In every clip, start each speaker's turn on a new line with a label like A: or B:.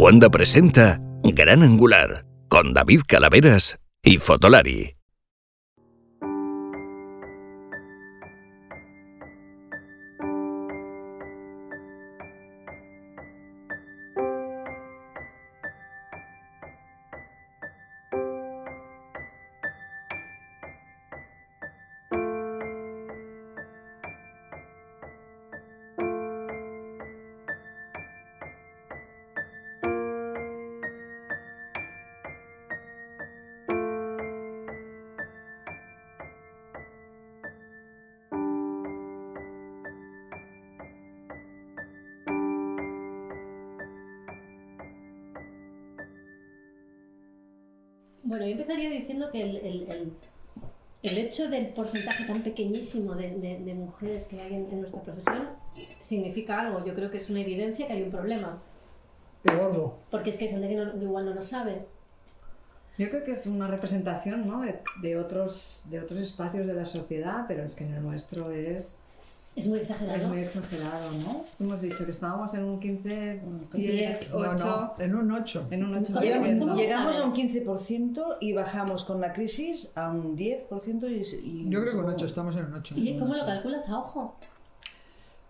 A: Cuando presenta Gran Angular con David Calaveras y Fotolari.
B: Del porcentaje tan pequeñísimo de, de- de mujeres que hay en, en nuestra profesión significa algo. Yo creo que es una evidencia que hay un problema.
C: Gordo.
B: Porque es que hay gente que, no- que igual no lo sabe.
D: Yo creo que es una representación ¿no? de, de otros, de otros espacios de la sociedad, pero es que en el nuestro es,
B: Es muy
D: es
B: exagerado.
D: muy exagerado, ¿no? Hemos dicho que estábamos en un 15, 10,
B: Diez.
D: 8,
C: No, no, en un 8.
D: en un 8
B: Oye, ¿cómo
E: Llegamos a un
B: sabes?
E: 15% y bajamos con la crisis a un 10% y, y
C: Yo creo que un 8, estamos en un 8.
B: ¿Y cómo lo calculas a ojo?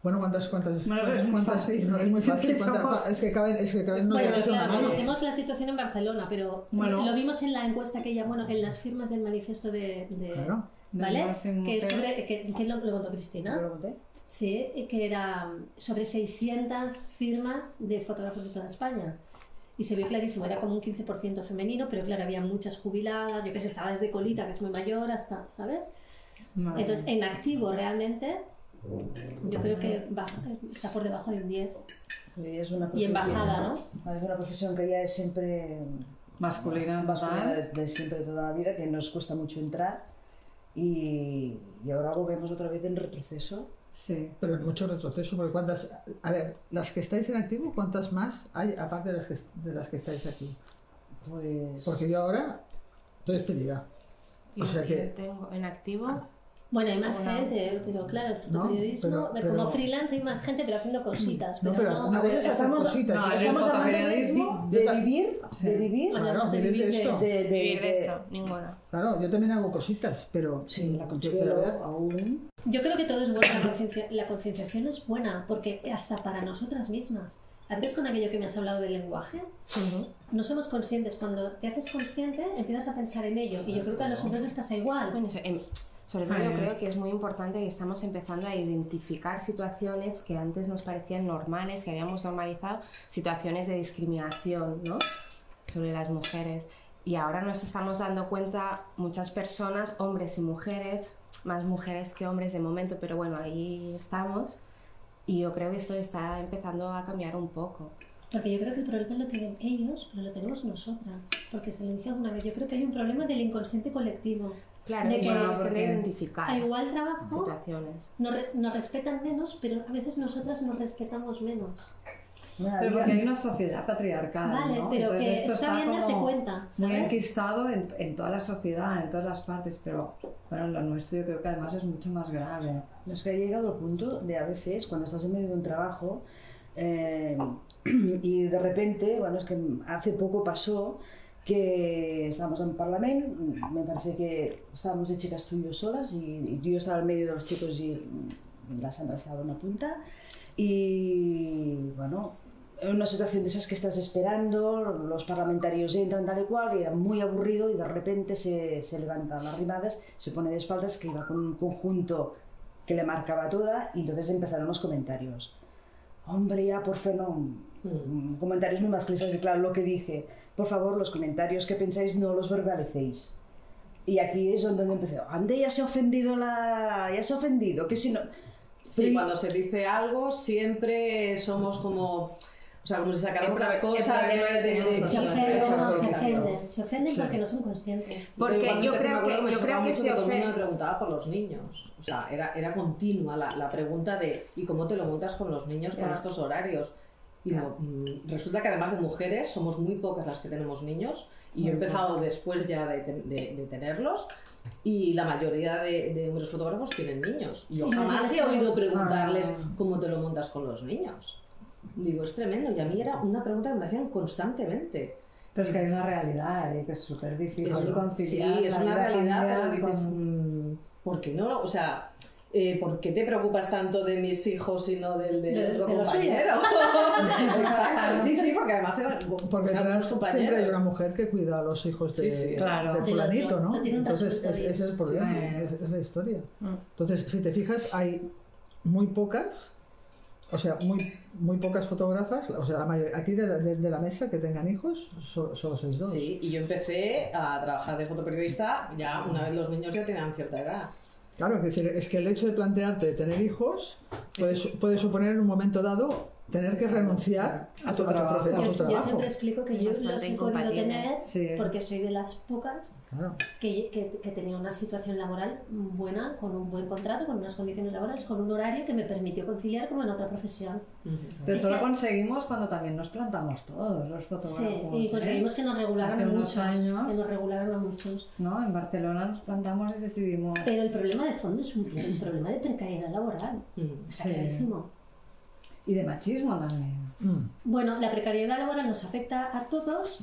C: Bueno, ¿cuántas, cuántas,
D: Bueno, es muy
C: cuántas-
D: fácil.
C: no, es muy fácil.
D: Es que somos-
C: es que caben, es que caben no
B: Bueno, claro, conocemos la situación en Barcelona, pero
D: Bueno.
B: lo vimos en la encuesta que ya, bueno, en las firmas del manifiesto de... de-
C: Claro.
B: ¿Vale? Que, sobre, que, que lo, lo contó Cristina.
E: ¿Yo lo conté?
B: Sí, que era sobre 600 firmas de fotógrafos de toda España. Y se vio clarísimo, era como un 15% femenino, pero claro, había muchas jubiladas, yo que sé, estaba desde Colita, que es muy mayor, hasta, ¿sabes?
D: Madre
B: Entonces, en activo realmente, yo creo que baja- está por debajo de un 10.
E: Y es una
B: Y en bajada, ¿no?
E: Es una profesión que ya es siempre
D: masculina,
E: masculina de, de siempre de toda la vida, que nos cuesta mucho entrar. Y, y ahora volvemos otra vez en retroceso.
D: Sí.
C: Pero en mucho retroceso, porque cuántas. A ver, las que estáis en activo, ¿cuántas más hay aparte de las que, de las que estáis aquí?
E: Pues
C: Porque yo ahora estoy despedida.
F: Y
C: O sea
F: yo
C: que-
F: tengo en activo.
B: Bueno, hay más gente, pero claro, el fotoperiodismo,
C: pero-
B: de
C: pero-
B: como freelance hay más gente, pero haciendo cositas.
C: No,
B: pero
C: pero
B: no,
E: A ver,
C: es hacer
E: estamos-
C: cositas.
D: no,
E: estamos hablando de, de
C: Yo
E: vivir,
D: Sí.
E: de vivir,
C: Claro,
B: de
C: vivir de
B: vivir de-
C: esto.
E: de, de-
F: Vivir de
E: de-
F: esto, ninguna.
C: Claro, yo también hago cositas, pero.
E: Sí, la
C: yo-
E: consuelo
C: verdad-
E: aún.
B: Yo creo que todo es bueno, la, conciencia- la concienciación es buena, porque hasta para nosotras mismas. Antes con aquello que me has hablado del lenguaje, no somos conscientes. Cuando te haces consciente, empiezas a pensar en ello. Y yo creo que a los hombres les pasa igual.
F: Bueno, so- em, sobre todo yo creo que es muy importante que estamos empezando a identificar situaciones que antes nos parecían normales, que habíamos normalizado, situaciones de discriminación, ¿no? Sobre las mujeres. Y ahora nos estamos dando cuenta muchas personas, hombres y mujeres, más mujeres que hombres de momento, pero bueno, ahí estamos. Y yo creo que esto está empezando a cambiar un poco.
B: Porque yo creo que el problema lo tienen ellos, pero lo tenemos nosotras. Porque se lo dije alguna vez, yo creo que hay un problema del inconsciente colectivo.
F: Claro,
B: De que-
F: de
D: porque
F: identificar
B: A igual trabajo,
F: situaciones.
B: nos, nos respetan menos, pero a veces nosotras nos respetamos menos.
D: Pero porque hay una sociedad patriarcal,
B: Vale,
D: ¿no?
B: pero
D: Entonces
B: que
D: esto
B: está bien darte cuenta,
D: Muy
B: ¿sabes?
D: enquistado en, en toda la sociedad, en todas las partes, pero bueno, lo nuestro yo creo que además es mucho más grave.
E: Es que ha llegado al punto de a veces, cuando estás en medio de un trabajo eh, y de repente, bueno, es que hace poco pasó que estábamos en Parlamento, me parece que estábamos de chicas tú y yo solas y, y yo estaba en medio de los chicos y, la Sandra estaba en una punta y bueno, en una situación de esas que estás esperando, los parlamentarios entran tal y cual y era muy aburrido y de repente se, se levantan las rimadas, se pone de espaldas que iba con un conjunto que le marcaba toda y entonces empezaron los comentarios. Hombre, ya por fe no. Mm, Comentarios muy masculinos, y claro, lo que dije. Por favor, los comentarios que pensáis no los verbalicéis. Y aquí es donde empezó. Ande, ya se ha ofendido la. Ya se ha ofendido. Que si no.
G: Sí,
E: Pero-
G: cuando se dice algo siempre somos como... O sea, como las
F: pro- el
G: cosas
B: Se ofenden, se ofenden. Se ofenden
C: Sí.
B: porque no son conscientes.
F: Porque yo creo que,
G: me
F: yo creo que se
G: todo el mundo me preguntaba por los niños. O sea, era, era continua la, la pregunta de ¿y cómo te lo montas con los niños con estos horarios? Y no, mm, resulta que además de mujeres somos muy pocas las que tenemos niños y yo he empezado después ya de, de- de tenerlos y la mayoría de, de hombres fotógrafos tienen niños. Y yo
B: Sí,
G: jamás he oído preguntarles
D: Ah.
G: cómo te lo montas con los niños. Digo, es tremendo. Y a mí era una pregunta que me hacían constantemente.
D: Pero es que hay una realidad y que es súper difícil
G: Es-
D: conciliar.
G: sí, es
D: la
G: una realidad, pero dices,
D: con-
G: mm, ¿por qué no? O sea, eh, ¿por qué te preocupas tanto de mis hijos y no del de,
B: De-
G: otro
B: de
G: compañero? Exacto, sí, sí, porque además era
C: Porque detrás siempre hay una mujer que cuida a los hijos de,
G: Sí, sí.
D: Claro.
C: de fulanito, ¿no? Entonces, es- ese es el problema,
D: Sí.
C: es, es la historia.
F: Mm.
C: Entonces, si te fijas, hay muy pocas, o sea, muy, muy pocas fotógrafas, o sea, la mayoría, aquí de la, de- de la mesa que tengan hijos, so- solo sois dos.
G: Sí, y yo empecé a trabajar de fotoperiodista ya una vez los niños ya tenían cierta edad.
C: Claro, es, decir, es que el hecho de plantearte tener hijos puede, puede suponer en un momento dado tener que renunciar a tu, a tu
D: trabajo.
C: profe- a tu
B: Yo, yo
C: trabajo.
B: siempre explico que yo
F: bastante
B: los he podido tener
D: Sí.
B: porque soy de las pocas
C: Claro.
B: que, que, que tenía una situación laboral buena, con un buen contrato, con unas condiciones laborales, con un horario que me permitió conciliar como en otra profesión.
D: Pero
B: Es
D: eso lo conseguimos cuando también nos plantamos todos los
B: Sí,
D: fotógrafos.
B: y
D: ¿eh?
B: conseguimos que nos regularan
D: Hace
B: a
D: unos
B: muchos.
D: años.
B: Que nos regularan a muchos.
D: ¿no? En Barcelona nos plantamos y decidimos.
B: Pero el problema de fondo es un, un problema de precariedad laboral. Está
D: Sí.
B: clarísimo.
D: Y de machismo también.
C: Mm.
B: Bueno, la precariedad laboral nos afecta a todos,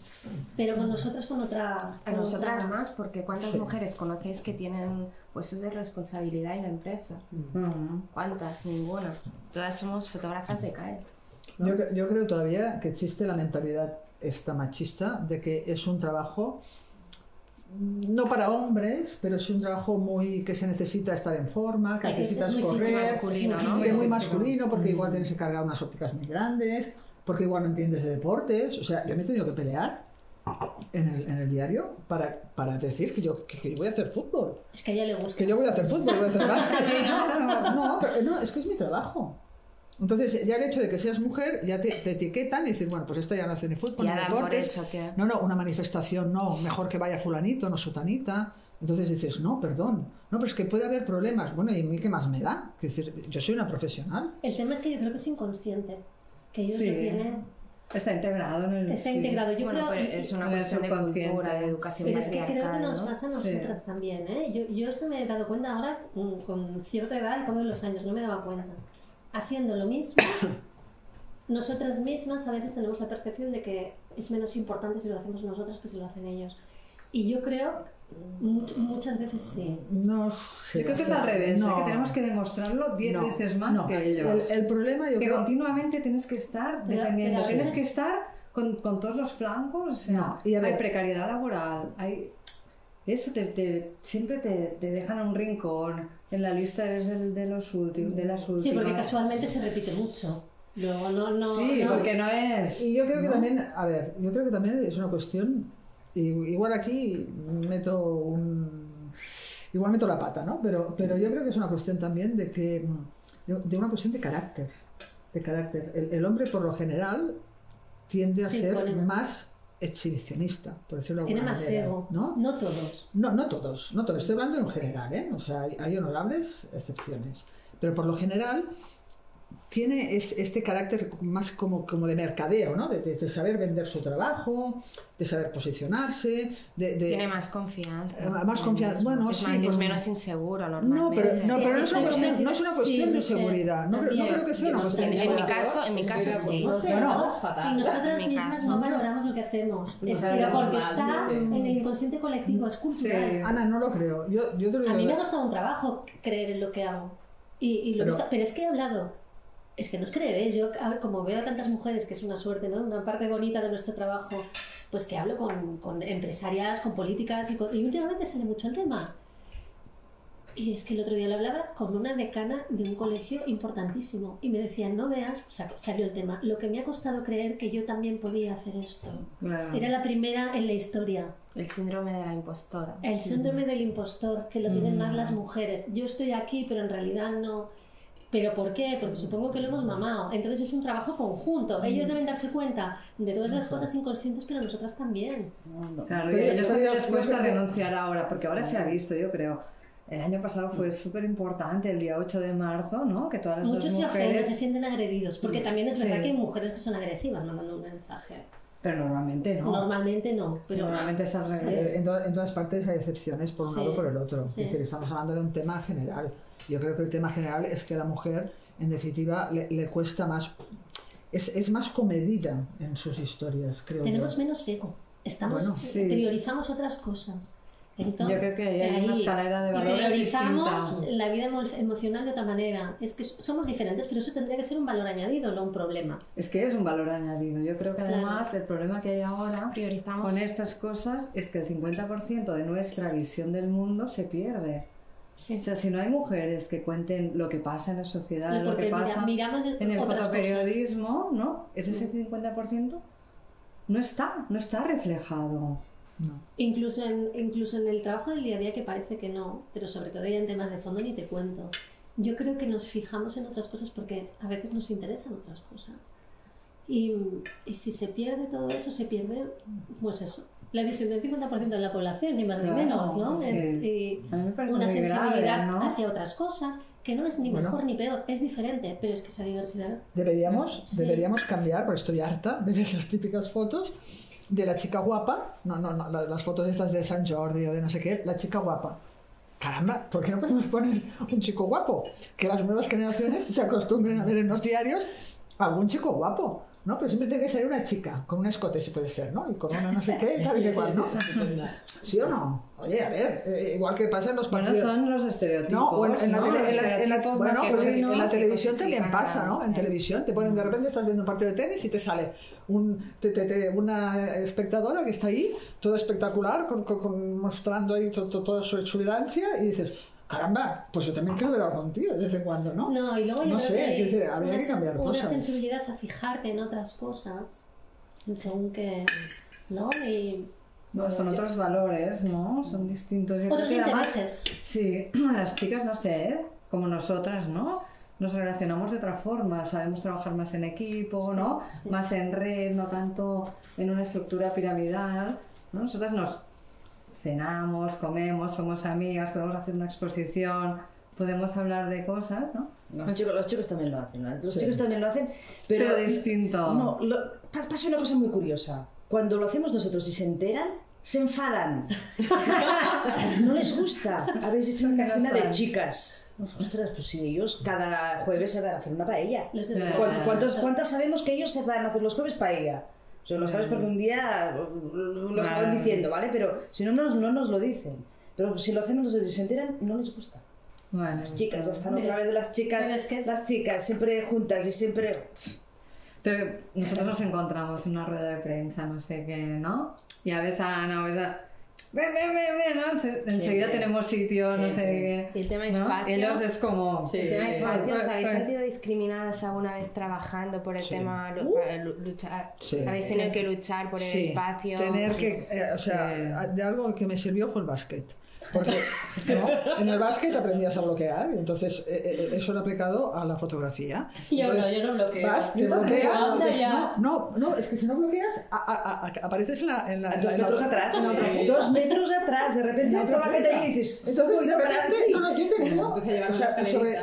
B: pero con nosotros con otra.
F: A
B: con
F: nosotras
B: otra-
F: más, porque ¿cuántas
C: Sí.
F: mujeres conocéis que tienen puestos de responsabilidad en la empresa?
D: Mm.
F: ¿Cuántas? Ninguna. Todas somos fotógrafas de CAE.
C: Yo, yo creo todavía que existe la mentalidad esta machista de que es un trabajo mm, no para hombres, pero es un trabajo muy que se necesita estar en forma, que
B: es
C: necesitas
B: muy físico,
C: correr,
F: masculino, ¿no?
C: que es muy masculino porque igual tienes que cargar unas ópticas muy grandes, porque igual no entiendes de deportes, o sea, yo me he tenido que pelear en el, en el diario para, para decir que yo, que, que yo voy a hacer fútbol,
B: Es que a ella le gusta.
C: que yo voy a hacer fútbol, voy a hacer básquet. No, pero no, es que es mi trabajo. Entonces, ya el hecho de que seas mujer, ya te, te etiquetan y dicen, bueno, pues esta ya no hace ni fútbol
F: Ya
C: ni deportes.
F: hecho que...
C: No, no, una manifestación, no, mejor que vaya fulanito, no sutanita. Entonces dices, no, perdón, no, pero es que puede haber problemas. Bueno, ¿y a mí qué más me da? Es decir, yo soy una profesional.
B: El tema es que yo creo que es inconsciente. Que ellos
D: Sí.
B: lo tienen.
D: Está integrado en el.
B: Está
D: sí.
B: integrado. Yo
F: bueno,
B: creo.
F: es una cuestión de cultura, de educación
B: Pero es que creo que nos
F: ¿no?
B: pasa a
D: Sí.
B: nosotras también, ¿eh? Yo, yo esto me he dado cuenta ahora mm, con cierta edad, cabo de los años, no me daba cuenta. Haciendo lo mismo, nosotras mismas a veces tenemos la percepción de que es menos importante si lo hacemos nosotras que si lo hacen ellos. Y yo creo, much- muchas veces sí.
C: No sé.
D: Yo creo que es al revés, ¿eh?
C: No,
D: que tenemos que demostrarlo diez
C: no,
D: veces más
C: no.
D: que ellos.
C: El, el problema yo
D: que
C: creo...
D: continuamente tienes que estar defendiendo, tienes que estar con, con todos los flancos, o sea,
C: No, y a ver-
D: hay precariedad laboral, hay eso te, te- siempre te, te dejan a un rincón, en la lista de, de los últimos, de las últimas.
B: Sí, porque casualmente se repite mucho. Luego no, no.
D: Sí,
B: no.
D: porque no es.
C: Y yo creo que
D: ¿no?
C: también, a ver, yo creo que también es una cuestión, igual aquí meto un, igual meto la pata, ¿no? Pero, pero yo creo que es una cuestión también de que, de, una cuestión de carácter, de carácter. El, el hombre por lo general tiende a
B: Sí,
C: ser
B: pone más.
C: Más exhibicionista, por decirlo de
B: Tiene
C: alguna
B: más
C: manera,
B: ego.
C: ¿no?
B: No todos.
C: No, no todos, no todos. Estoy hablando en general, ¿eh? O sea, hay, hay honorables excepciones. Pero por lo general tiene es- este carácter más como, como de mercadeo, ¿no? De, de- de saber vender su trabajo, de saber posicionarse, de... de-
F: Tiene más confianza.
C: Eh, más confianza.
F: Es
C: Bueno,
F: más-
C: sí,
F: es
C: pues-
F: menos inseguro
C: No,
F: normalmente.
C: pero, no, pero no es una cuestión, no es una cuestión
B: sí,
C: de
B: no
C: seguridad. No, creo- no creo que sea una
B: no
C: cuestión de
F: En, en mi
C: seguridad.
F: caso, en mi
G: Estoy
F: caso sí.
B: no,
G: fatal.
B: y nosotras mismas no valoramos lo que hacemos. Es
G: Claro,
B: pero porque está
G: sí, sí.
B: en el inconsciente colectivo, es cultural.
D: Sí.
C: Ana, no lo creo. Yo, yo te lo digo
B: A mí me ha costado un trabajo creer en lo que hago. Y, y lo
C: Pero-
B: visto- pero es que he hablado. Es que no es creer, ¿eh? Yo, a ver, como veo a tantas mujeres, que es una suerte, ¿no? Una parte bonita de nuestro trabajo, pues que hablo con, con empresarias, con políticas, y, con- y últimamente sale mucho el tema. Y es que el otro día lo hablaba con una decana de un colegio importantísimo. Y me decían, no veas, o sea, salió el tema, lo que me ha costado creer que yo también podía hacer esto. Era la primera en la historia.
F: El síndrome de la impostora.
B: El síndrome del impostor, que lo tienen más las mujeres. Yo estoy aquí, pero en realidad no. ¿Pero por qué? Porque supongo que lo hemos mamado. Entonces es un trabajo conjunto. Ellos deben darse cuenta de todas las cosas inconscientes, pero nosotras también.
D: Claro,
C: Pero
D: a ellos cuesta
C: creo que-
D: renunciar ahora, porque ahora se ha visto, yo creo. El año pasado fue súper importante, el día 8 de marzo, ¿no? Que todas las
B: Muchos
D: dos
B: se ofenden, se
D: mujeres...
B: sienten agredidos, porque también es
D: Sí.
B: verdad que hay mujeres que son agresivas mandando un mensaje.
D: Pero normalmente no.
B: Normalmente no, pero
D: Normalmente es al
B: Sí.
D: revés.
C: En, to- en todas partes hay excepciones por un
B: Sí,
C: lado o por el otro.
B: sí.
C: Es decir, estamos hablando de un tema general. Yo creo que el tema general es que a la mujer, en definitiva, le, le cuesta más. es, es más comedida en sus historias, creo
B: Tenemos
C: yo.
B: menos ego. Estamos,
C: Bueno,
D: sí.
B: priorizamos otras cosas. Entonces,
D: Yo creo que ahí hay una escalera de valores
B: priorizamos
D: distinta.
B: la vida emo- emocional de otra manera. Es que somos diferentes, pero eso tendría que ser un valor añadido, no un problema.
D: Es que es un valor añadido. Yo creo que
B: Claro.
D: además el problema que hay ahora
F: Priorizamos.
D: con estas cosas es que el 50% de nuestra visión del mundo se pierde.
B: Sí.
D: O sea, si no hay mujeres que cuenten lo que pasa en la sociedad, lo que
B: mira-
D: pasa
B: miramos
D: en el fotoperiodismo, ¿no? Es ese 50% no está, no está reflejado.
C: No.
B: Incluso en, incluso en el trabajo del día a día que parece que no, pero sobre todo ya en temas de fondo ni te cuento. Yo creo que nos fijamos en otras cosas porque a veces nos interesan otras cosas. Y, y si se pierde todo eso, se pierde, pues eso, la visión del 50% de la población, ni más ni
D: Claro,
B: menos, ¿no?
D: sí.
B: Es- y
D: me
B: una
D: muy grave,
B: sensibilidad
D: ¿no?
B: hacia otras cosas que no es ni
C: Bueno.
B: mejor ni peor, es diferente, pero es que esa diversidad
C: Deberíamos,
B: Sí.
C: deberíamos cambiar, porque estoy harta de ver las típicas fotos de la chica guapa, no, no, no, la- las fotos estas de San Jordi o de no sé qué, la chica guapa. Caramba, ¿por qué no podemos poner un chico guapo? Que las nuevas generaciones se acostumbren a ver en los diarios algún chico guapo, ¿no? Pero siempre tiene que ser una chica, con un escote si puede ser, ¿no? Y con una no sé qué, tal y que cual, ¿no? ¿Sí o no? Oye, a ver, eh, igual que pasa en los
D: Bueno,
C: partidos...
D: son los estereotipos.
C: No, o en, en la, tele- en la- en la- bueno, pues en- la televisión también pasa, ¿no? En televisión te ponen de repente estás viendo un partido de tenis y te sale un, te- te- te- una espectadora que está ahí, toda espectacular, con- con- con- mostrando ahí to- to- toda su exuberancia y dices, caramba, pues yo también quiero ver algo contigo de vez en cuando, ¿no?
B: No, y luego yo
C: No
B: creo
C: sé,
B: que
C: decir, habría
B: una,
C: que cambiar
B: una
C: cosas.
B: sensibilidad a fijarte en otras cosas, según que, ¿no? Y
D: No, son otros valores, ¿no? Son distintos. Yo
B: otros
D: que además-
B: intereses.
D: Sí, las chicas, no sé, ¿eh? como nosotras, ¿no? Nos relacionamos de otra forma, sabemos trabajar más en equipo,
B: Sí,
D: ¿no?
B: sí.
D: Más en red, no tanto en una estructura piramidal. ¿no? Nosotras nos cenamos, comemos, somos amigas, podemos hacer una exposición, podemos hablar de cosas, ¿no?
E: Los chicos, los chicos también lo hacen, ¿no? Los
C: Sí.
E: chicos también lo hacen, pero,
D: Pero distinto.
E: No, lo- pa- pasa una cosa muy curiosa. Cuando lo hacemos nosotros y se enteran, se enfadan. no les gusta. Habéis hecho una cena de chicas. Ostras, pues si ellos cada jueves se van a hacer una paella.
B: Los de-
D: Eh,
E: ¿Cuántos- cuántos- ¿Cuántas sabemos que ellos se van a hacer los jueves paella? O sea, lo sabes porque un día lo estaban
D: Vale.
E: diciendo, ¿vale? Pero si no nos, no nos lo dicen. Pero si lo hacemos nosotros y se enteran, no les gusta.
D: Bueno,
E: Las chicas, ya están otra
B: ¿Ves?
E: vez de las chicas,
B: es que es-
E: las chicas, siempre juntas y siempre...
D: Pero nosotros nos encontramos en una rueda de prensa, no sé qué, ¿no? Y a veces a Ana, ves a... Ven, ven, ven, ven, ¿no? Se- Enseguida tenemos sitio, no sé qué.
F: Y el tema
D: ¿no?
F: espacio.
D: Y ellos es como...
G: Sí.
F: El tema de espacio, ¿os habéis sentido discriminadas alguna vez trabajando por el tema lu- para lu- luchar?
C: Sí.
F: ¿Habéis tenido que luchar por el
C: Sí,
F: espacio?
C: tener que, eh, o sea, de algo que me sirvió fue el básquet. Porque ¿no? en el básquet aprendías a bloquear, entonces eh, eh, eso lo he aplicado a la fotografía.
B: Yo no,
C: Entonces,
B: yo no bloqueo.
C: Vas, te bloqueas, te- no, no, no, es que si no bloqueas, a- a- a- apareces en la. En la
E: dos
C: en la-
E: metros atrás.
C: en la otra punta.
E: Dos metros atrás. De repente
C: En
E: toda la gente dices...
C: Entonces,
E: "Uy,
C: de
E: no,
C: repente,
E: aquí".
C: no, no, yo he tenido,
G: Empieza a llevar
C: o sea, sobre,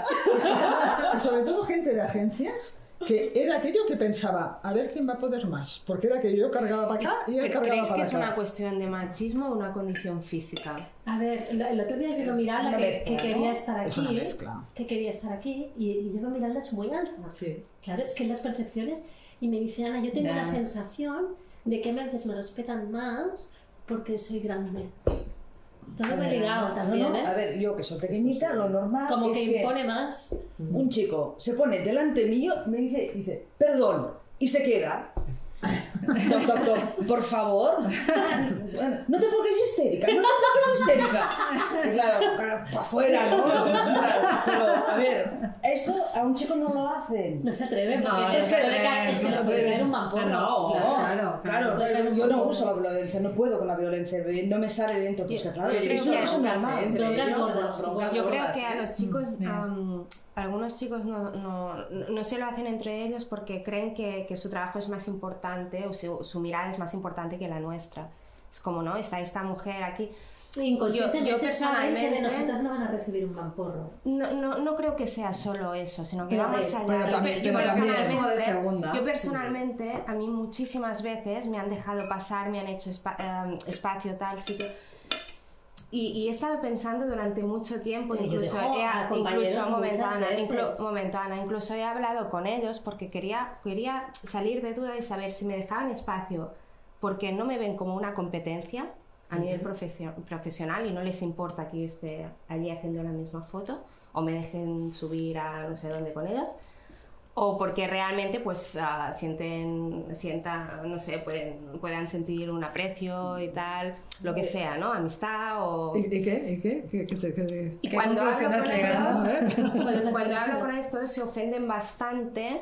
C: y sobre todo gente de agencias que era aquello que pensaba, a ver quién va a poder más, porque era que yo cargaba para acá y él
F: ¿Pero
C: cargaba
F: ¿Creéis
C: para
F: que es
C: acá.
F: una cuestión de machismo o una condición física?
B: A ver, el otro día llegó Miralda
E: Una
B: que,
E: mezcla,
B: que
E: ¿no?
B: quería estar
C: Es
B: aquí,
C: mezcla.
B: que quería estar aquí, y, y llegó Miralda es muy alta.
C: Sí.
B: Claro, es que las percepciones, y me dice Ana, yo tengo
D: Ya.
B: la sensación de que a veces me respetan más porque soy grande. Todo ligado
E: No,
B: también,
E: no,
B: ¿eh?
E: a ver, yo que soy pequeñita, lo normal
B: Como
E: es
B: que
E: que
B: impone más.
E: un chico se pone delante mío, me dice, dice, perdón, y se queda. Toc, por favor. No te pongas histérica, no te pongas histérica. Claro, para afuera, ¿no? Pero, a ver, esto a un chico no lo hacen.
B: No se atreve, porque
D: No,
B: es,
D: no
B: que
D: se
B: puede es que caer un
D: atreve.
B: vampiro.
D: No, claro,
E: Claro,
B: claro.
E: yo no uso la violencia, no puedo con la violencia, no me sale dentro. Pues que claro,
F: yo creo
E: es una cosa normal.
B: broncas
F: Yo creo que a
G: ¿eh?
F: los chicos,
D: bien.
F: Algunos chicos no, no, no se lo hacen entre ellos porque creen que, que su trabajo es más importante o su, su mirada es más importante que la nuestra. Es como, ¿no? Está esta mujer aquí.
B: Inconscientemente
F: Yo- yo
B: saben que de
F: personalmente-
B: nosotras no van a recibir un vamporro.
F: No, no, no creo que sea solo eso, sino que
B: Pero
F: va más allá. Yo
C: también-
D: de
F: personalmente-
D: segunda.
F: Yo personalmente, a mí muchísimas veces me han dejado pasar, me han hecho espa- em, espacio tal, sí que... y, y he estado pensando durante mucho tiempo,
B: Pero
F: incluso, he,
B: a
F: incluso, un momento,
B: muchas
F: Ana,
B: veces.
F: inclu- un momento, Ana, incluso he hablado con ellos porque quería, quería salir de duda y saber si me dejaban espacio porque no me ven como una competencia a nivel profesio- profesional y no les importa que yo esté allí haciendo la misma foto o me dejen subir a no sé dónde con ellos o porque realmente pues ah, sienten sientan no sé pueden puedan sentir un aprecio y tal lo que sea no amistad o
C: ¿Y, y qué? ¿Y qué? ¿Qué, qué, te- qué-
F: y
D: ¿Qué
F: cuando hablo con
D: llegado?
F: ellos-
B: ¿Cuál es la
F: cuando hablo con todos se ofenden bastante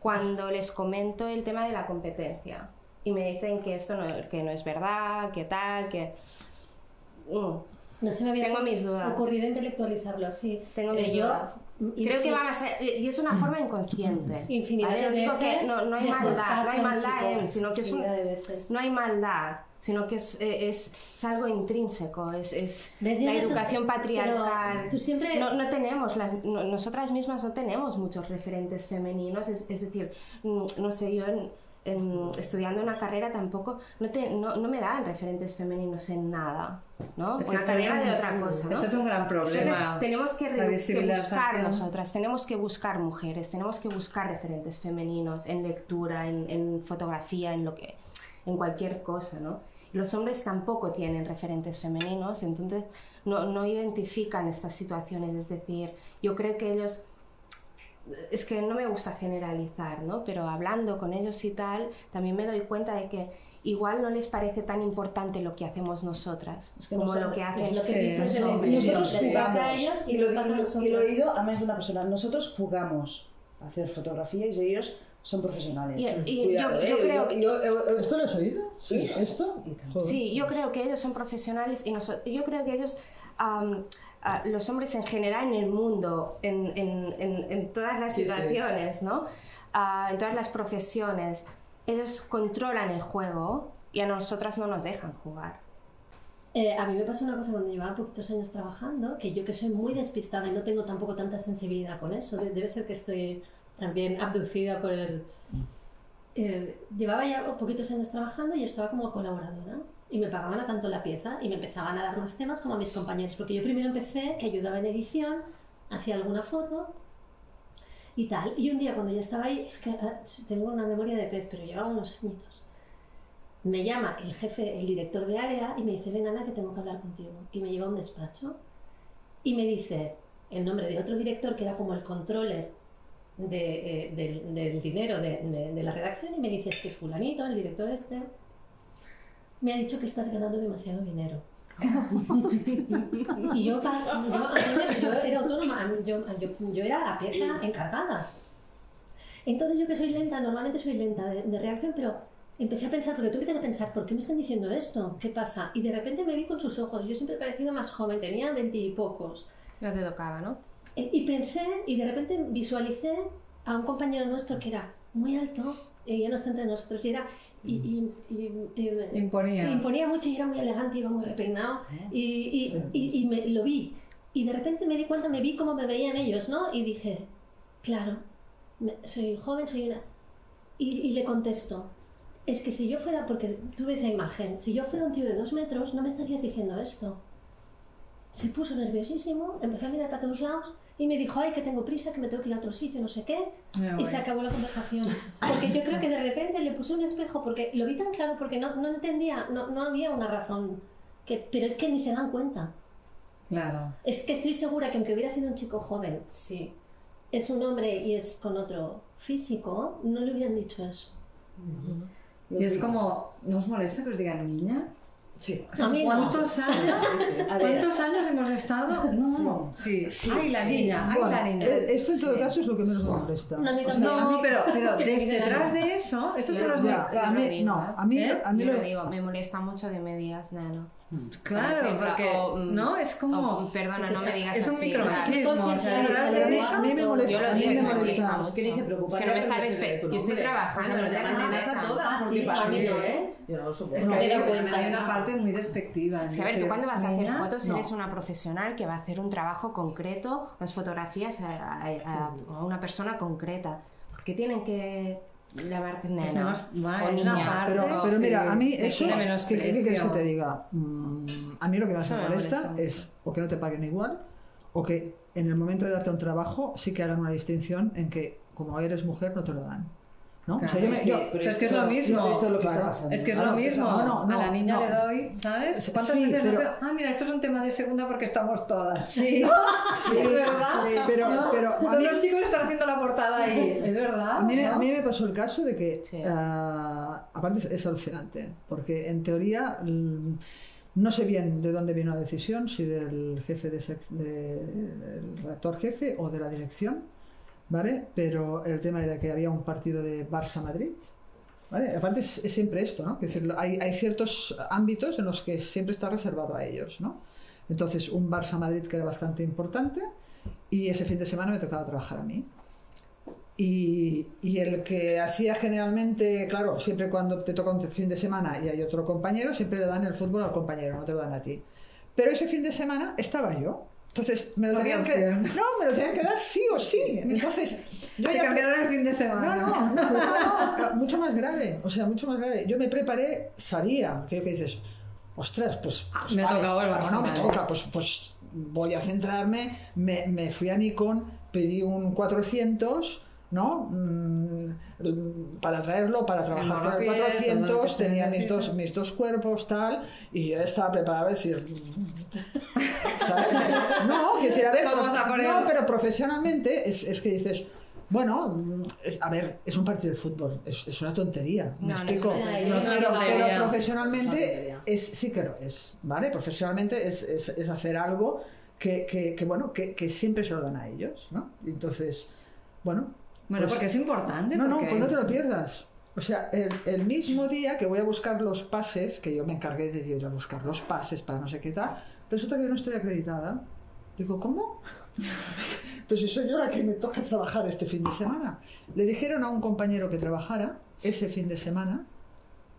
F: cuando les comento el tema de la competencia y me dicen que esto no, que no es verdad que tal que Mm.
B: No se me había
F: Tengo mis dudas.
B: ocurrido intelectualizarlo así.
F: Tengo mis
B: yo,
F: dudas. Creo que van a ser, y es una forma inconsciente.
B: Infinidad de
F: que
B: veces
F: no, no hay maldad, no hay maldad en, sino que es un,
B: Infinidad de veces.
F: no hay maldad, sino que es, es, es algo intrínseco, es, es la
B: estás-
F: educación patriarcal.
B: tú siempre-
F: No, no tenemos, las- no- nosotras mismas no tenemos muchos referentes femeninos, es, es decir, mm, no sé, yo en- en- estudiando una carrera tampoco, no, te, no, no me dan referentes femeninos en nada, ¿no?
D: Es que
F: una
D: esto es
F: carrera de otra cosa, ¿no?
D: Esto es un gran
F: Entonces,
D: problema.
F: tenemos que, buscar nosotras, tenemos que buscar mujeres, tenemos que buscar referentes femeninos en lectura, en, en fotografía, en lo que, en cualquier cosa, ¿no? Los hombres tampoco tienen referentes femeninos, entonces no, no identifican estas situaciones, es decir, yo creo que ellos es que no me gusta generalizar, ¿no? Pero hablando con ellos y tal, también me doy cuenta de que igual no les parece tan importante lo que hacemos nosotras
E: Es que
F: como
E: nosotros-
F: lo que hacen
B: lo que
D: Sí, nosotros.
E: Nosotros
B: pasa a
E: jugamos,
B: ellos y
E: y lo, y lo- he oído a más de una persona, nosotros jugamos a hacer fotografías y ellos son profesionales.
F: Y- y
E: Cuidado,
F: yo- yo
E: ¿eh?
F: creo que-
E: yo- yo- yo-
C: ¿Esto lo has oído? ¿Sí? ¿Esto?
F: Sí, yo creo que ellos son profesionales y noso- yo creo que ellos, am, los hombres en general en el mundo, en, en- en- en todas las
C: Sí, sí.
F: situaciones, ¿no? En todas las profesiones, ellos controlan el juego y a nosotras no nos dejan jugar.
B: Eh, a mí me pasó una cosa cuando llevaba poquitos años trabajando, que yo que soy muy despistada y no tengo tampoco tanta sensibilidad con eso, de- debe ser que estoy también abducida por el... eh, llevaba ya poquitos años trabajando y estaba como colaboradora y me pagaban a tanto la pieza y me empezaban a dar más temas como a mis compañeros, porque yo primero empecé que ayudaba en edición, hacía alguna foto y tal. Y un día cuando ya estaba ahí, es que ah, tengo una memoria de pez, pero llevaba unos añitos me llama el jefe, el director de área y me dice, ven Ana que tengo que hablar contigo. Y me lleva a un despacho y me dice el nombre de otro director que era como el controller de, eh, del, del dinero de, de- de la redacción y me dice, es que fulanito, el director este, me ha dicho que estás ganando demasiado dinero. y yo, yo, yo era autónoma, yo, yo, yo era la pieza encargada. Entonces yo que soy lenta, normalmente soy lenta de, de reacción, pero empecé a pensar, porque tú empiezas a pensar, ¿por qué me están diciendo esto? ¿Qué pasa? Y de repente me vi con sus ojos, yo siempre he parecido más joven, tenía veinte y pocos.
F: No te tocaba, ¿no?
B: E- Y pensé, y de repente visualicé a un compañero nuestro que era muy alto, ya no está entre nosotros, y era... Y, y- y- y-
D: Imponía.
B: imponía mucho y era muy elegante, iba muy repeinado, y, y- y- y me, lo vi. Y de repente me di cuenta, me vi cómo me veían ellos, ¿no? Y dije, claro, me- soy joven, soy una... Y, y le contesto, es que si yo fuera, porque tuve esa imagen, si yo fuera un tío de dos metros, no me estarías diciendo esto. Se puso nerviosísimo, empezó a mirar para todos lados y me dijo, ay, que tengo prisa, que me tengo que ir a otro sitio, no sé qué. Y se acabó la conversación. Porque yo creo que de repente le puse un espejo, porque lo vi tan claro, porque no, no entendía, no, no había una razón. Que, pero es que ni se dan cuenta.
D: Claro.
B: Es que estoy segura que aunque hubiera sido un chico joven, sí, es un hombre y es con otro físico, no le hubieran dicho eso.
D: Y es como, ¿no os molesta que os digan niña?
E: Sí.
B: No.
D: ¿Cuántos años? ¿Cuántos años hemos estado? No, sí. Ay, la niña, ay,
C: Bueno,
D: la niña.
C: eh, esto en todo caso es lo que menos me molesta.
B: No,
C: O sea,
D: No, pero, pero detrás de eso, estos son los...
C: Ya, a
F: lo
C: mí,
F: digo,
C: no, a mí,
D: ¿Eh?
C: a mí
F: Yo
C: lo
F: lo digo, me molesta mucho que me digas nano.
D: Claro,
F: Por ejemplo,
D: porque,
F: o, mm,
D: ¿no? Es como...
F: o, perdona, no me digas
D: es un micromachismo, o sea, detrás
C: a
D: de
C: mí, me molesta,
F: Yo lo
C: a mí
F: digo,
C: me molesta.
E: Es que ni se preocupa.
F: Es que no me está
E: hablar de
F: respe-
E: tu
F: yo estoy trabajando,
E: O sea, nos
F: ya
E: llaman
F: me
E: a todas
B: sí, a mí
E: mí-
B: no, ¿eh?
E: Yo no lo soporto.
D: Es que
B: No
D: hay,
B: me
D: una parte muy despectiva.
F: Es que a ver, tú cuando vas a hacer fotos
C: no.
F: eres una profesional que va a hacer un trabajo concreto, unas fotografías a, a- a- a una persona concreta. ¿Por qué tienen que llamarte
D: Es menos-
F: o niña.
D: parte-
C: Pero, pero mira, a mí eso, ¿qué, qué- qué quieres que
D: menosprecio.
C: te diga? Mm, a mí lo que más me
F: me
C: molesta
F: molesta mucho.
C: es o que no te paguen igual o que en el momento de darte un trabajo sí que hagan una distinción en que como eres mujer no te lo dan. ¿No? O sea,
D: Claro,
C: yo me-
E: Es que-
D: pero es que es lo mismo.
E: Esto es lo que
C: Claro.
E: está pasando.
D: Es que es
C: Claro,
D: lo mismo.
C: no, no, no,
D: a la niña le doy, ¿sabes? ¿Cuántas
C: Sí,
D: veces
C: pero-
D: Ah, mira, esto es un tema de segunda porque estamos todas.
E: Sí,
C: Sí,
D: Es verdad.
C: pero, pero a
D: Todos
C: mí-
D: los chicos están haciendo la portada ahí. Es verdad.
C: A mí, a mí me pasó el caso de que, ah, aparte es, es alucinante, porque en teoría mm, no sé bien de dónde vino la decisión, si del jefe de, de- del redactor jefe o de la dirección, ¿vale? Pero el tema era que había un partido de Barça-Madrid, ¿vale? Aparte es, es siempre esto, ¿no? Es decir, hay, hay ciertos ámbitos en los que siempre está reservado a ellos, ¿no? Entonces, un Barça-Madrid que era bastante importante y ese fin de semana me tocaba trabajar a mí. Y, y el que hacía generalmente, claro, siempre cuando te toca un fin de semana y hay otro compañero, siempre le dan el fútbol al compañero, no te lo dan a ti. Pero ese fin de semana estaba yo. Entonces, me lo, tenían que, no, me lo tenían que dar sí o sí. Entonces, yo
D: Te
C: ya
D: cambiaron el fin de semana.
C: no, no, no, no, no, mucho más grave, o sea, mucho más grave. Yo me preparé, sabía, que que dices, ostras, pues, pues
D: me ha tocado el
C: bueno, no me
D: vale.
C: toca, pues, pues voy a centrarme, me, me fui a Nikon, pedí un 400, ¿no? Mm, para traerlo, para trabajar con el
D: monopiel, todo lo que
C: 400,
D: se
C: tenía mis dos, mis dos cuerpos, tal, y yo estaba preparada a decir, ¿sabes? No, que decir, a ver, no, pero profesionalmente es, es que dices, bueno, mm, es- a ver, es un partido de fútbol, es, es una tontería, me
F: No,
C: explico.
D: No es una
C: pero- pero profesionalmente Es sí que lo es, ¿vale? Profesionalmente es, es- es hacer algo que, que- que, bueno, que, que siempre se lo dan a ellos, ¿no? Entonces, bueno.
D: Bueno,
C: pues-
D: porque es importante.
C: no, no,
D: porque-
C: pues no te lo pierdas. O sea, el, el mismo día que voy a buscar los pases, que yo me encargué de ir a buscar los pases para no sé qué tal, resulta que yo no estoy acreditada. Digo, ¿cómo? Pues si soy yo la que me toca trabajar este fin de semana. Le dijeron a un compañero que trabajara ese fin de semana,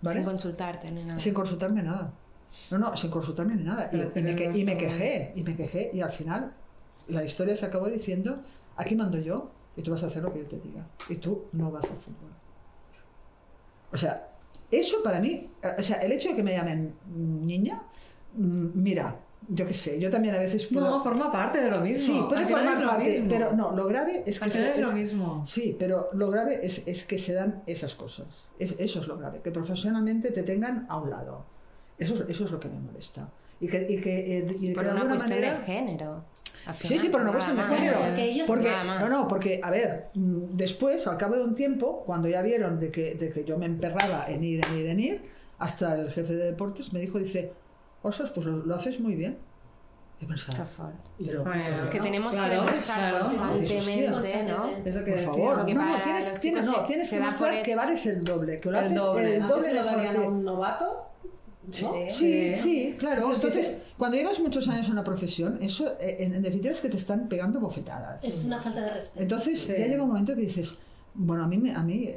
C: ¿vale?
F: Sin consultarte ni nada.
C: Sin consultarme nada. No, no, sin consultarme ni nada. Y, y me, que- y me quejé, y me quejé, y al final la historia se acabó diciendo, aquí mando yo, y tú vas a hacer lo que yo te diga. Y tú no vas al fútbol. O sea, eso para mí, o sea, el hecho de que me llamen niña, mm, mira, yo qué sé, yo también a veces puedo...
D: No, forma parte de lo mismo.
C: Sí, puede formar parte,
D: mismo.
C: pero no, lo grave es que...
D: Al final
C: se-
D: es lo mismo.
C: Sí, pero lo grave es, es que se dan esas cosas. Es- eso es lo grave, que profesionalmente te tengan a un lado. Eso, es- eso es lo que me molesta. Y que, y que, eh, y que
F: Por
C: de
F: una
C: alguna
F: cuestión
C: manera...
F: de género.
C: Sí, sí, por una cuestión de género.
B: Porque
C: no, no, porque, a ver, mm, después, al cabo de un tiempo, cuando ya vieron de que, de que yo me emperraba en ir, en ir, en ir, hasta el jefe de deportes me dijo, dice, ostras, pues lo, lo haces muy bien. Y pensaba,
F: Qué
C: pero,
F: Es que
D: ¿no?
F: tenemos
D: Claro,
F: que demostrar
D: claro.
F: constantemente, ¿no?
D: Eso que
C: por favor, no, no, tienes, tienes- no, tienes que
F: da
C: mostrar
F: por
C: que vales el doble, que lo
D: El
C: haces
D: doble.
C: el
G: Antes
C: doble
G: se lo darían a un novato, ¿no?
C: Sí,
D: Sí.
C: claro.
E: Sí, es que
C: Entonces, cuando llevas muchos años en una profesión, eso eh, en, en definitiva es que te están pegando bofetadas.
B: Es una falta de respeto.
C: Entonces
D: Sí.
C: ya llega un momento que dices, bueno, a mí, me- a mí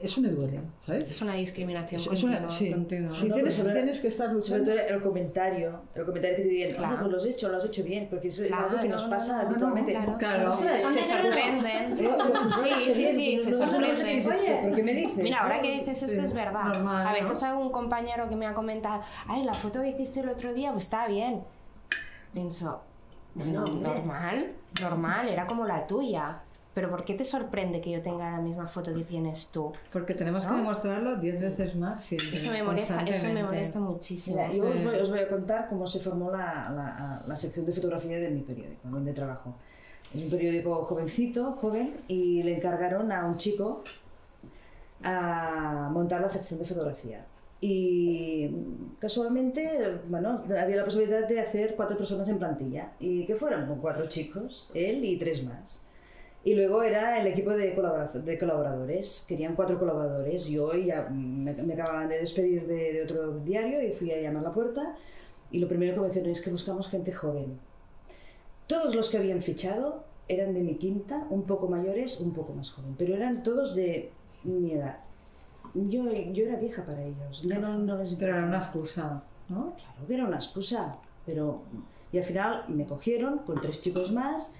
C: eso me duele, ¿sabes?
F: Es una discriminación
C: Es- es una-
F: continua.
C: sí,
D: continua.
C: sí,
E: No,
C: tienes,
E: sobre-
C: tienes que estar
E: Sobre
C: luchando.
E: todo el comentario, el comentario que te digan,
F: Claro.
E: "Ah, pues lo has hecho, lo has hecho bien, porque eso es
F: Claro,
E: algo que nos
F: no,
E: pasa
F: no, no,
E: habitualmente.
F: claro.
D: Claro.
E: Ostras,
F: Se sorprenden. Sí, sí, sí, se sorprenden.
E: ¿Pero qué me dices?
F: Mira, ahora que dices esto es verdad.
D: normal,
F: a
D: ¿no?
F: veces un compañero que me ha comentado, ay, la foto que hiciste el otro día, pues está bien. Pienso, bueno, normal, normal, era como la tuya. Pero ¿por qué te sorprende que yo tenga la misma foto que tienes tú?
D: Porque tenemos que demostrarlo diez veces más siempre.
F: Eso me molesta, eso me molesta muchísimo.
E: Mira, yo os voy, os voy a contar cómo se formó la, la- la sección de fotografía de mi periódico, donde trabajo. Es un periódico jovencito, joven, y le encargaron a un chico a montar la sección de fotografía. Y casualmente, bueno, había la posibilidad de hacer cuatro personas en plantilla. ¿Y qué fueron? Con cuatro chicos, él y tres más. Y luego era el equipo de, de colaboradores. Querían cuatro colaboradores. Yo ya me, me acababan de despedir de, de otro diario y fui a llamar a la puerta. Y lo primero que me dijeron es que buscamos gente joven. Todos los que habían fichado eran de mi quinta, un poco mayores, un poco más joven. Pero eran todos de mi edad. Yo, yo era vieja para ellos. Ya no, no les
D: Pero era una excusa, ¿no?
E: Claro que era una excusa, pero... Y al final me cogieron con tres chicos más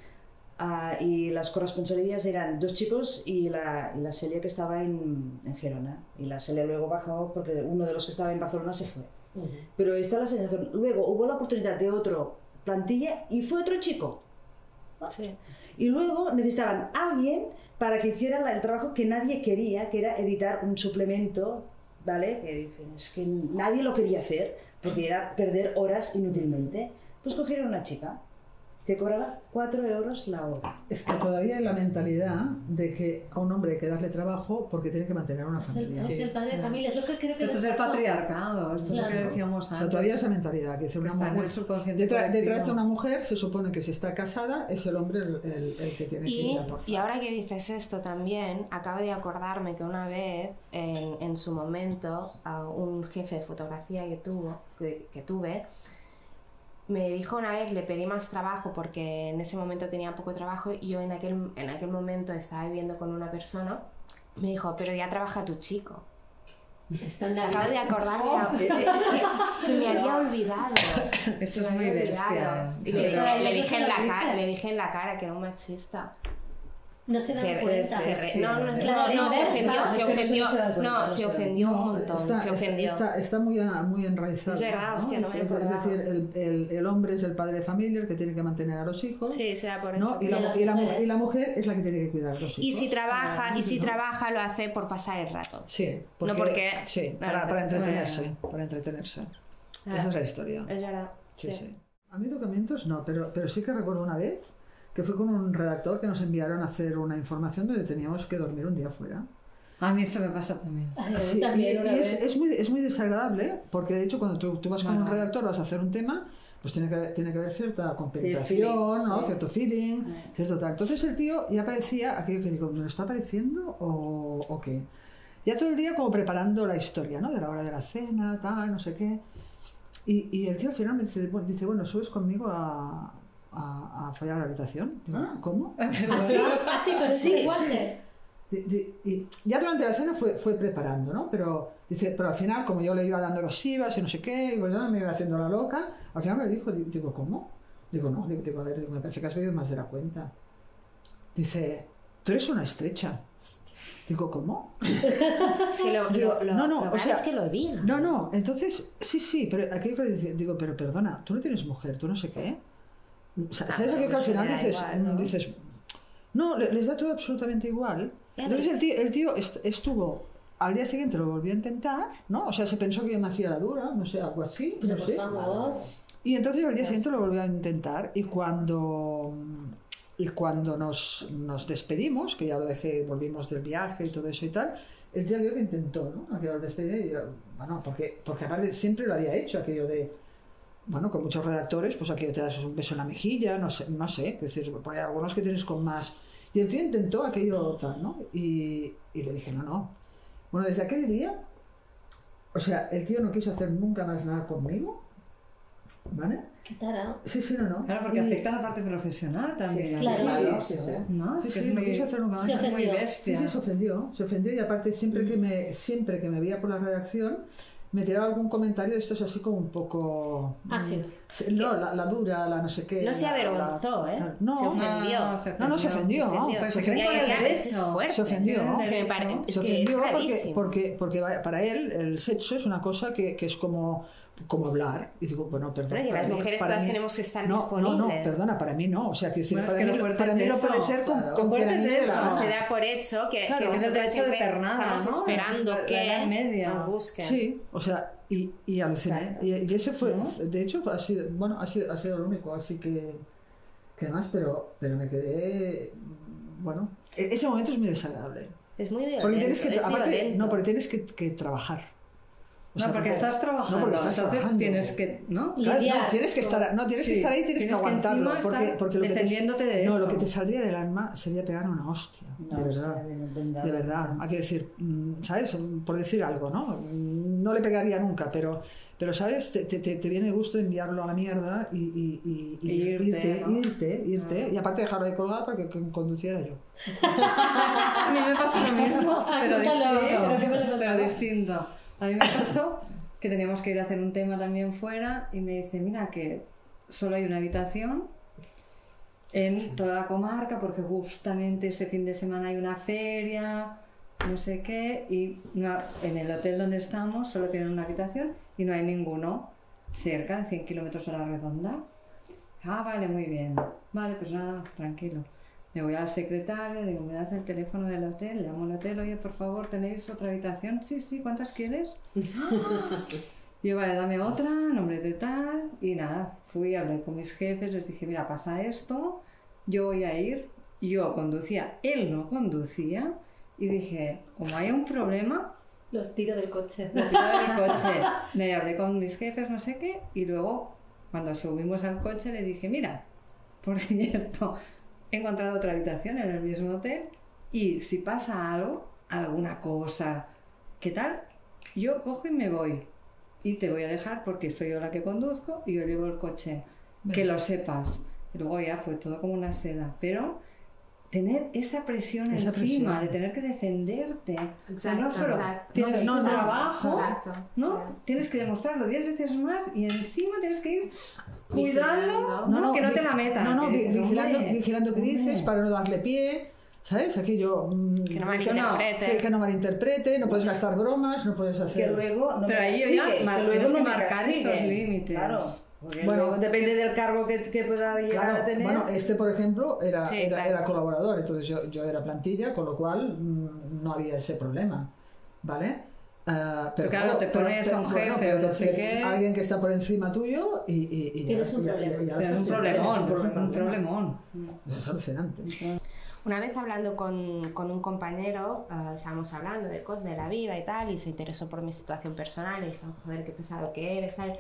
E: Ah, y las corresponsalías eran dos chicos y la, y la Celia que estaba en, en Gerona. Y la Celia luego bajó porque uno de los que estaba en Barcelona se fue. Pero esta es la sensación. Luego hubo la oportunidad de otro plantilla y fue otro chico.
F: Sí.
E: Y luego necesitaban alguien para que hiciera la- el trabajo que nadie quería, que era editar un suplemento, ¿vale? Que dicen, es que nadie lo quería hacer, porque era perder horas inútilmente. Pues cogieron una chica que cobraba 4 euros la hora.
C: Es que todavía hay la mentalidad de que a un hombre hay que darle trabajo porque tiene que mantener una
B: Es el,
C: familia.
B: es el padre de familia, es lo que creo que
D: Esto es el
B: pasó.
D: patriarcado, esto es lo que
B: Claro.
D: decíamos
C: O
D: antes.
C: sea, todavía esa mentalidad que dice una
D: Está en
C: mujer.
D: el subconsciente
C: Detrás, detrás de una mujer se supone que si está casada es el hombre el, el- el que tiene que
F: Y,
C: ir a por.
F: y ahora que dices esto también, acabo de acordarme que una vez, en, en su momento, a un jefe de fotografía que, tuvo, que, que tuve, me dijo una vez, le pedí más trabajo porque en ese momento tenía poco trabajo y yo en aquel, en aquel momento estaba viviendo con una persona, me dijo, pero ya trabaja tu chico.
B: Está en la
F: Acabo de es que se me había olvidado.
D: Esto
F: Se
D: es muy bestia.
F: Y le, dije, le
B: eso
F: dije
B: se
F: en la cara, le dije en la cara que era un machista.
B: No se dan
F: Se-
B: cuenta.
F: se- se- no, no,
B: Claro,
F: no, se ofendió, se
E: no se-
F: ofendió,
E: no se cuenta,
F: no, se
E: se
F: ofendió un montón,
C: está,
F: se ofendió.
C: está- está muy, muy enraizado.
F: Es verdad, hostia, no
C: es,
F: me
C: es- es decir, el, el- el hombre es el padre de familia, el que tiene que mantener a los hijos.
F: Sí, será por
C: ¿no?
F: eso.
C: Y, la,
B: Y
C: la y la mujer es la que tiene que cuidar a los hijos.
F: Y si trabaja, y si
C: ¿no?
F: trabaja lo hace por pasar el rato.
C: Sí,
F: No porque-
C: sí, para, para entretenerse. Para entretenerse. Esa es la historia.
F: Es verdad.
C: Sí,
F: sí.
C: sí. A mí tocamientos no, pero, pero sí que recuerdo una vez que fue con un redactor que nos enviaron a hacer una información donde teníamos que dormir un día fuera.
D: A mí esto me pasa también.
B: Ay, a mí
C: Sí,
B: también
C: y, y es, es muy, es muy desagradable porque de hecho cuando tú, tú vas con
D: No,
C: un redactor vas a hacer un tema pues tiene que, tiene que haber cierta compenetración,
E: feeling,
C: ¿no?
E: sí.
C: cierto feeling, cierto tal. Entonces el tío ya parecía aquello que digo, ¿me lo está pareciendo o, o qué? Ya todo el día como preparando la historia, ¿no? De la hora de la cena, tal, no sé qué. Y, y el tío al final me dice, bueno, dice, bueno, subes conmigo a, a, a follar a la habitación. Digo, ¿Cómo?
B: Así, así, pero
E: Sí.
C: Y ya durante la cena fue, fue preparando, ¿no? Pero, dice, pero al final, como yo le iba dando los IVAs y no sé qué, y ya me iba haciendo la loca, al final me dijo, di- digo, ¿cómo? Digo, no, digo, digo, a ver, digo, me parece que has bebido más de la cuenta. Dice, tú eres una estrecha. Digo, ¿cómo?
F: Es que lo,
C: Digo,
F: lo-
C: no, no,
F: lo
C: o sea,
F: es que lo diga.
C: No, no, entonces, sí, sí, pero dice- digo, pero perdona, tú no tienes mujer, tú no sé qué. Sa- ¿Sabes aquello que al final dices,
F: igual, ¿no?
C: dices, no, le- les da todo absolutamente igual.
F: Ya
C: Entonces el tío, el tío est- estuvo, al día siguiente lo volvió a intentar, ¿no? O sea, se pensó que yo me hacía la dura, no sé, algo así,
B: Pero
C: no
B: por
C: sé.
B: favor.
C: Y entonces al día siguiente lo volvió a intentar y cuando, y cuando nos, nos despedimos, que ya lo dejé, volvimos del viaje y todo eso y tal, el tío vio que intentó, ¿no? Aquello al y yo, bueno, porque, porque aparte siempre lo había hecho, aquello de, bueno, con muchos redactores, pues aquello te das un beso en la mejilla, no sé, no sé, es decir, hay algunos que tienes con más... Y el tío intentó aquello tal, ¿no? Y, y le dije, no, no. Bueno, desde aquel día, o sea, el tío no quiso hacer nunca más nada conmigo, ¿vale?
B: Qué tara.
C: Sí, sí, no, no.
D: Claro, porque
C: Y-
D: afecta a la parte profesional también.
C: Sí,
B: Claro.
C: claro, sí, sí.
D: ¿No?
C: Sí, sí,
D: es
C: no quiso hacer nunca más.
B: Se
D: es muy
B: ofendió.
C: Sí,
D: bestia.
C: sí, se ofendió, se ofendió y aparte siempre que me, siempre que me veía por la redacción me tiraba algún comentario de estos así como un poco... mm,
B: Ácido.
C: sí, No, la, la dura, la no sé qué.
F: No se
C: la-
F: avergonzó,
C: la-
F: ¿eh?
C: tal. No,
F: Se ofendió.
D: No, se
C: no, no, se ofendió.
F: Se ofendió.
C: Se ofendió. Se ofendió. Ofendió porque, porque, para él el sexo es una cosa que, que es como, como hablar. Y digo, bueno, perdón.
F: Pero las
C: mí-
F: mujeres
C: para
F: todas
C: mí-
F: tenemos que estar
C: no,
F: disponibles.
C: No, no, perdona, para mí no. O sea, que
D: Bueno, es
C: para,
D: que
C: mí,
D: lo fuerte
C: para
D: es
C: mí
D: eso,
C: puede ser con,
D: claro.
C: con
D: Lo fuerte
C: quien a mí
D: es
C: me da la
D: eso.
C: gana.
F: Se da por hecho que,
C: Claro,
F: que
C: que
D: es el derecho de pernada,
F: estamos
D: ¿no?
F: esperando
D: La- la
F: que
D: edad media.
F: nos busquen.
C: Sí, o sea, y, y aluciné. Y, y ese fue, de hecho, ha sido, bueno, ha sido, ha sido lo único, así que, que además, pero, pero me quedé, bueno, e- ese momento es muy desagradable.
F: Es muy violento.
C: Porque tienes que,
F: es
C: aparte, no, porque tienes que, que trabajar. O
D: No, porque estás trabajando.
C: No, porque estás
D: entonces
C: trabajando.
D: tienes que, ¿no?
C: Claro,
B: lidiar
C: no, tienes que estar, no, tienes que estar ahí, tienes,
D: tienes
C: que
D: que
C: aguantarlo.
D: encima
C: porque, porque lo que te,
D: de
C: no,
D: eso.
C: lo que te saldría del alma sería pegar una hostia. de verdad.
E: hostia.
C: De verdad, hay que decir, mm, ¿sabes? Por decir algo, ¿no? No le pegaría nunca, pero, pero ¿sabes? Te, te, te- viene gusto enviarlo a la mierda y, y, y- y
D: Y irte,
C: irte,
D: ¿no?
C: irte, irte, y aparte dejarlo ahí colgado para que, que conduciera yo.
D: A mí me pasa lo mismo, pero distinto.
B: pero que
D: distinto. A mí me pasó que teníamos que ir a hacer un tema también fuera y me dice, mira que solo hay una habitación en toda la comarca porque justamente ese fin de semana hay una feria, no sé qué, y no- en el hotel donde estamos solo tienen una habitación y no hay ninguno cerca, en 100 kilómetros a la redonda. Ah, vale, muy bien. Vale, pues nada, tranquilo. Me voy a la secretaria, digo, ¿me das el teléfono del hotel? Llamo al hotel, oye, por favor, ¿tenéis otra habitación? Sí, sí, ¿cuántas quieres? Yo, vale, dame otra, nombre de tal, y nada, fui, hablé con mis jefes, les dije, mira, pasa esto, yo voy a ir, yo conducía, él no conducía, y dije, como hay un problema,
B: Los tiro del coche.
D: me tiro del coche. Hablé con mis jefes, no sé qué, y luego, cuando subimos al coche, le dije, mira, por cierto, he encontrado otra habitación en el mismo hotel, y si pasa algo, alguna cosa, ¿qué tal? Yo cojo y me voy. Y te voy a dejar porque soy yo la que conduzco y yo llevo el coche. Que lo sepas. Y luego ya fue todo como una seda. Pero tener esa presión
C: Esa
D: encima
C: presión.
D: de tener que defenderte. o sea, no
F: Exacto,
D: solo
F: exacto.
D: tienes
C: No,
D: tu
C: no,
D: trabajo,
F: Exacto.
D: ¿no? Tienes que demostrarlo diez veces más y encima tienes que ir cuidando
F: Vigilando.
D: ¿no? que no te la metan.
C: No, no,
D: que
C: vi-
D: dices,
C: vigilando,
D: "Hombre,
C: vigilando qué dices
D: hombre".
C: para no darle pie. ¿Sabes? Aquí yo. mm,
F: Que no
C: que
F: malinterprete.
C: que, que no malinterprete, no puedes gastar bromas, no puedes
E: Que
C: hacer.
E: luego no
D: Pero ahí ya mar-
E: que luego no
D: que marcar estos límites.
E: Claro. Porque
C: Bueno,
E: luego depende del cargo que, que pueda llegar
C: Claro,
E: a tener.
C: bueno, este por ejemplo era,
F: Sí,
C: era, era colaborador, entonces yo, yo era plantilla, con lo cual mm, no había ese problema, ¿vale? Ah,
D: Pero claro, te pones a un jefe
C: pero
D: o no sé qué.
C: Alguien que está por encima tuyo y, y, y
B: Tienes un problema.
D: Pero es un problemón, un problemón.
C: Es alucinante.
F: Una vez hablando con, con un compañero, ah, estábamos hablando de cosas de la vida y tal, y se interesó por mi situación personal, y dijo, joder, qué pesado que eres, tal.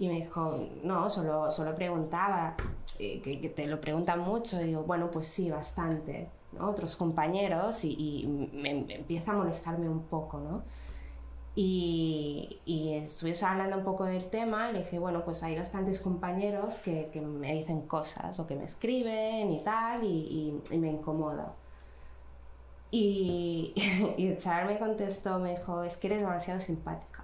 F: Y me dijo, no, solo, solo preguntaba, eh, que, te lo preguntan mucho, y digo, bueno, pues sí, bastante. Otros compañeros, y, me, empieza a molestarme un poco, ¿no? Y, y estuvimos hablando un poco del tema y le dije, bueno, pues hay bastantes compañeros que, que me dicen cosas o que me escriben y tal, y, me incomoda. Y, y chaval me contestó, me dijo, es que eres demasiado simpática.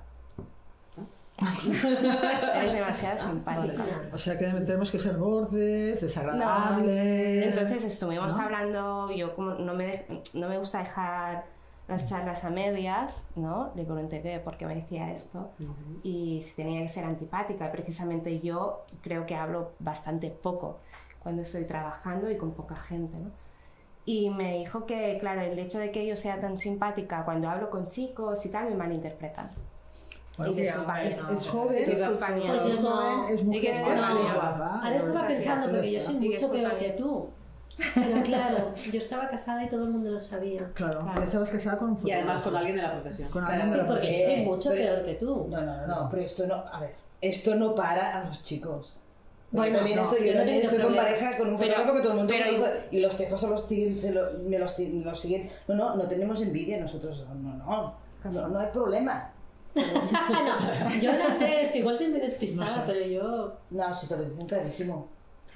F: eres demasiado simpática.
C: O sea que tenemos que ser bordes, desagradables.
F: Entonces estuvimos
C: ¿no?
F: hablando, yo como no me, no me gusta dejar las charlas a medias, ¿no? Le pregunté qué, por qué me decía esto y si tenía que ser antipática. Precisamente yo creo que hablo bastante poco cuando estoy trabajando y con poca gente, ¿no? Y me dijo que, claro, el hecho de que yo sea tan simpática cuando hablo con chicos y tal me malinterpretan.
C: Bueno,
F: Y que
C: es, joven,
F: es
C: es
F: culpa mía.
B: Pues yo no-
C: joven, es mujer,
F: es
C: guapa.
B: Ahora estaba
C: Pues
B: pensando, porque yo soy mucho peor que tú. Pero claro, yo estaba casada y todo el mundo lo sabía.
C: Claro,
F: Claro.
C: estabas casada con un
G: Y además con alguien de la profesión.
C: Con
G: Claro.
C: alguien de
B: Sí,
C: la
B: porque yo
E: Eh,
B: soy mucho
E: pero-
B: peor que tú.
E: No, no, no, no, pero esto no, a ver, esto no para a los chicos.
B: Bueno,
E: Bueno, también
B: no,
E: estoy,
B: yo no
E: también estoy con
B: problema.
E: pareja con un
F: Pero-
E: fotógrafo que todo el mundo
F: pero-
E: me dijo y los tejos los se lo- me los, los siguen. No, no, no tenemos envidia nosotros, no, no, no, no hay problema.
B: No, yo no sé, es que igual soy muy despistada,
C: No sé.
B: pero yo...
E: No, si te lo dicen clarísimo.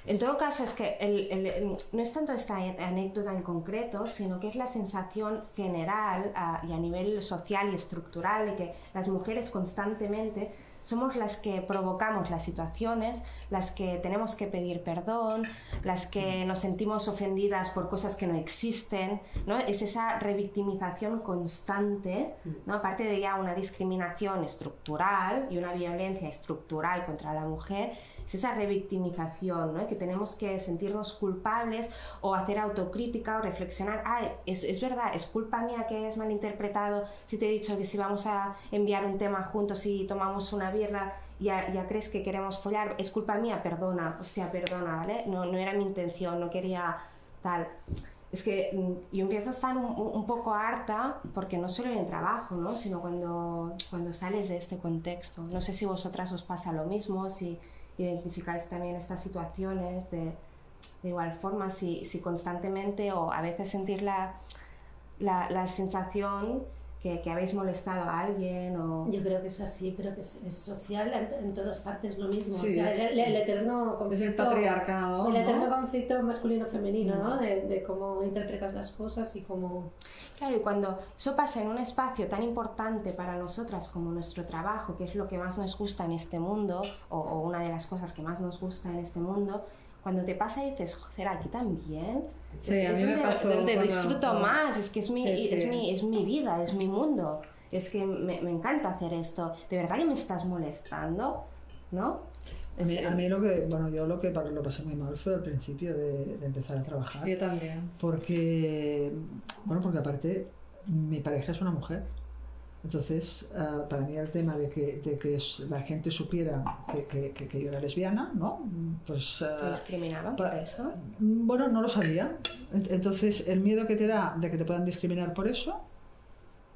F: En todo caso, es que el- el- no es tanto esta anécdota en concreto, sino que es la sensación general ah, y a nivel social y estructural de que las mujeres constantemente somos las que provocamos las situaciones, las que tenemos que pedir perdón, las que nos sentimos ofendidas por cosas que no existen, ¿no? Es esa revictimización constante, ¿no? Aparte de ya una discriminación estructural y una violencia estructural contra la mujer, es esa revictimización, ¿no? Que tenemos que sentirnos culpables o hacer autocrítica o reflexionar, ah, es, es verdad, es culpa mía que es malinterpretado, si te he dicho que si vamos a enviar un tema juntos y tomamos una birra, ya, ya crees que queremos follar, es culpa mía, perdona, hostia, perdona, ¿vale? No, no era mi intención, no quería tal. Es que mm, yo empiezo a estar un, un- poco harta, porque no solo en el trabajo, ¿no? sino cuando, cuando sales de este contexto. No sé si vosotras os pasa lo mismo, si identificáis también estas situaciones de, de igual forma, si, si constantemente o a veces sentir la, la, la sensación que, que habéis molestado a alguien o...
B: Yo creo que es así, pero que es, es social en, en todas partes lo mismo.
D: Sí,
B: o sea,
D: es-
B: el, el eterno
D: Es
B: conflicto...
D: el patriarcado.
B: El
D: ¿no?
B: eterno conflicto masculino-femenino, ¿no? De, de cómo interpretas las cosas y cómo...
F: Claro, y cuando eso pasa en un espacio tan importante para nosotras como nuestro trabajo, que es lo que más nos gusta en este mundo, o, o una de las cosas que más nos gusta en este mundo, cuando te pasa y dices, joder, aquí también.
D: Sí,
F: es,
D: a
F: es
D: mí me
F: donde,
D: pasó
F: donde
D: cuando-
F: disfruto
D: cuando-
F: más, es que es mi,
D: Sí, sí.
F: Es, mi, es mi vida, es mi mundo. Es que me, me encanta hacer esto. ¿De verdad que me estás molestando? ¿No?
C: A mí, a mí lo que, bueno, yo lo que lo pasé muy mal fue al principio de, de empezar a trabajar.
D: Yo también.
C: Porque, bueno, porque aparte mi pareja es una mujer. Entonces, ah, para mí el tema de que, de que la gente supiera que, que- yo era lesbiana, ¿no? Pues...
F: ¿Te
C: ah,
F: discriminaban por eso?
C: Bueno, no lo sabía. Ent- Entonces, el miedo que te da de que te puedan discriminar por eso,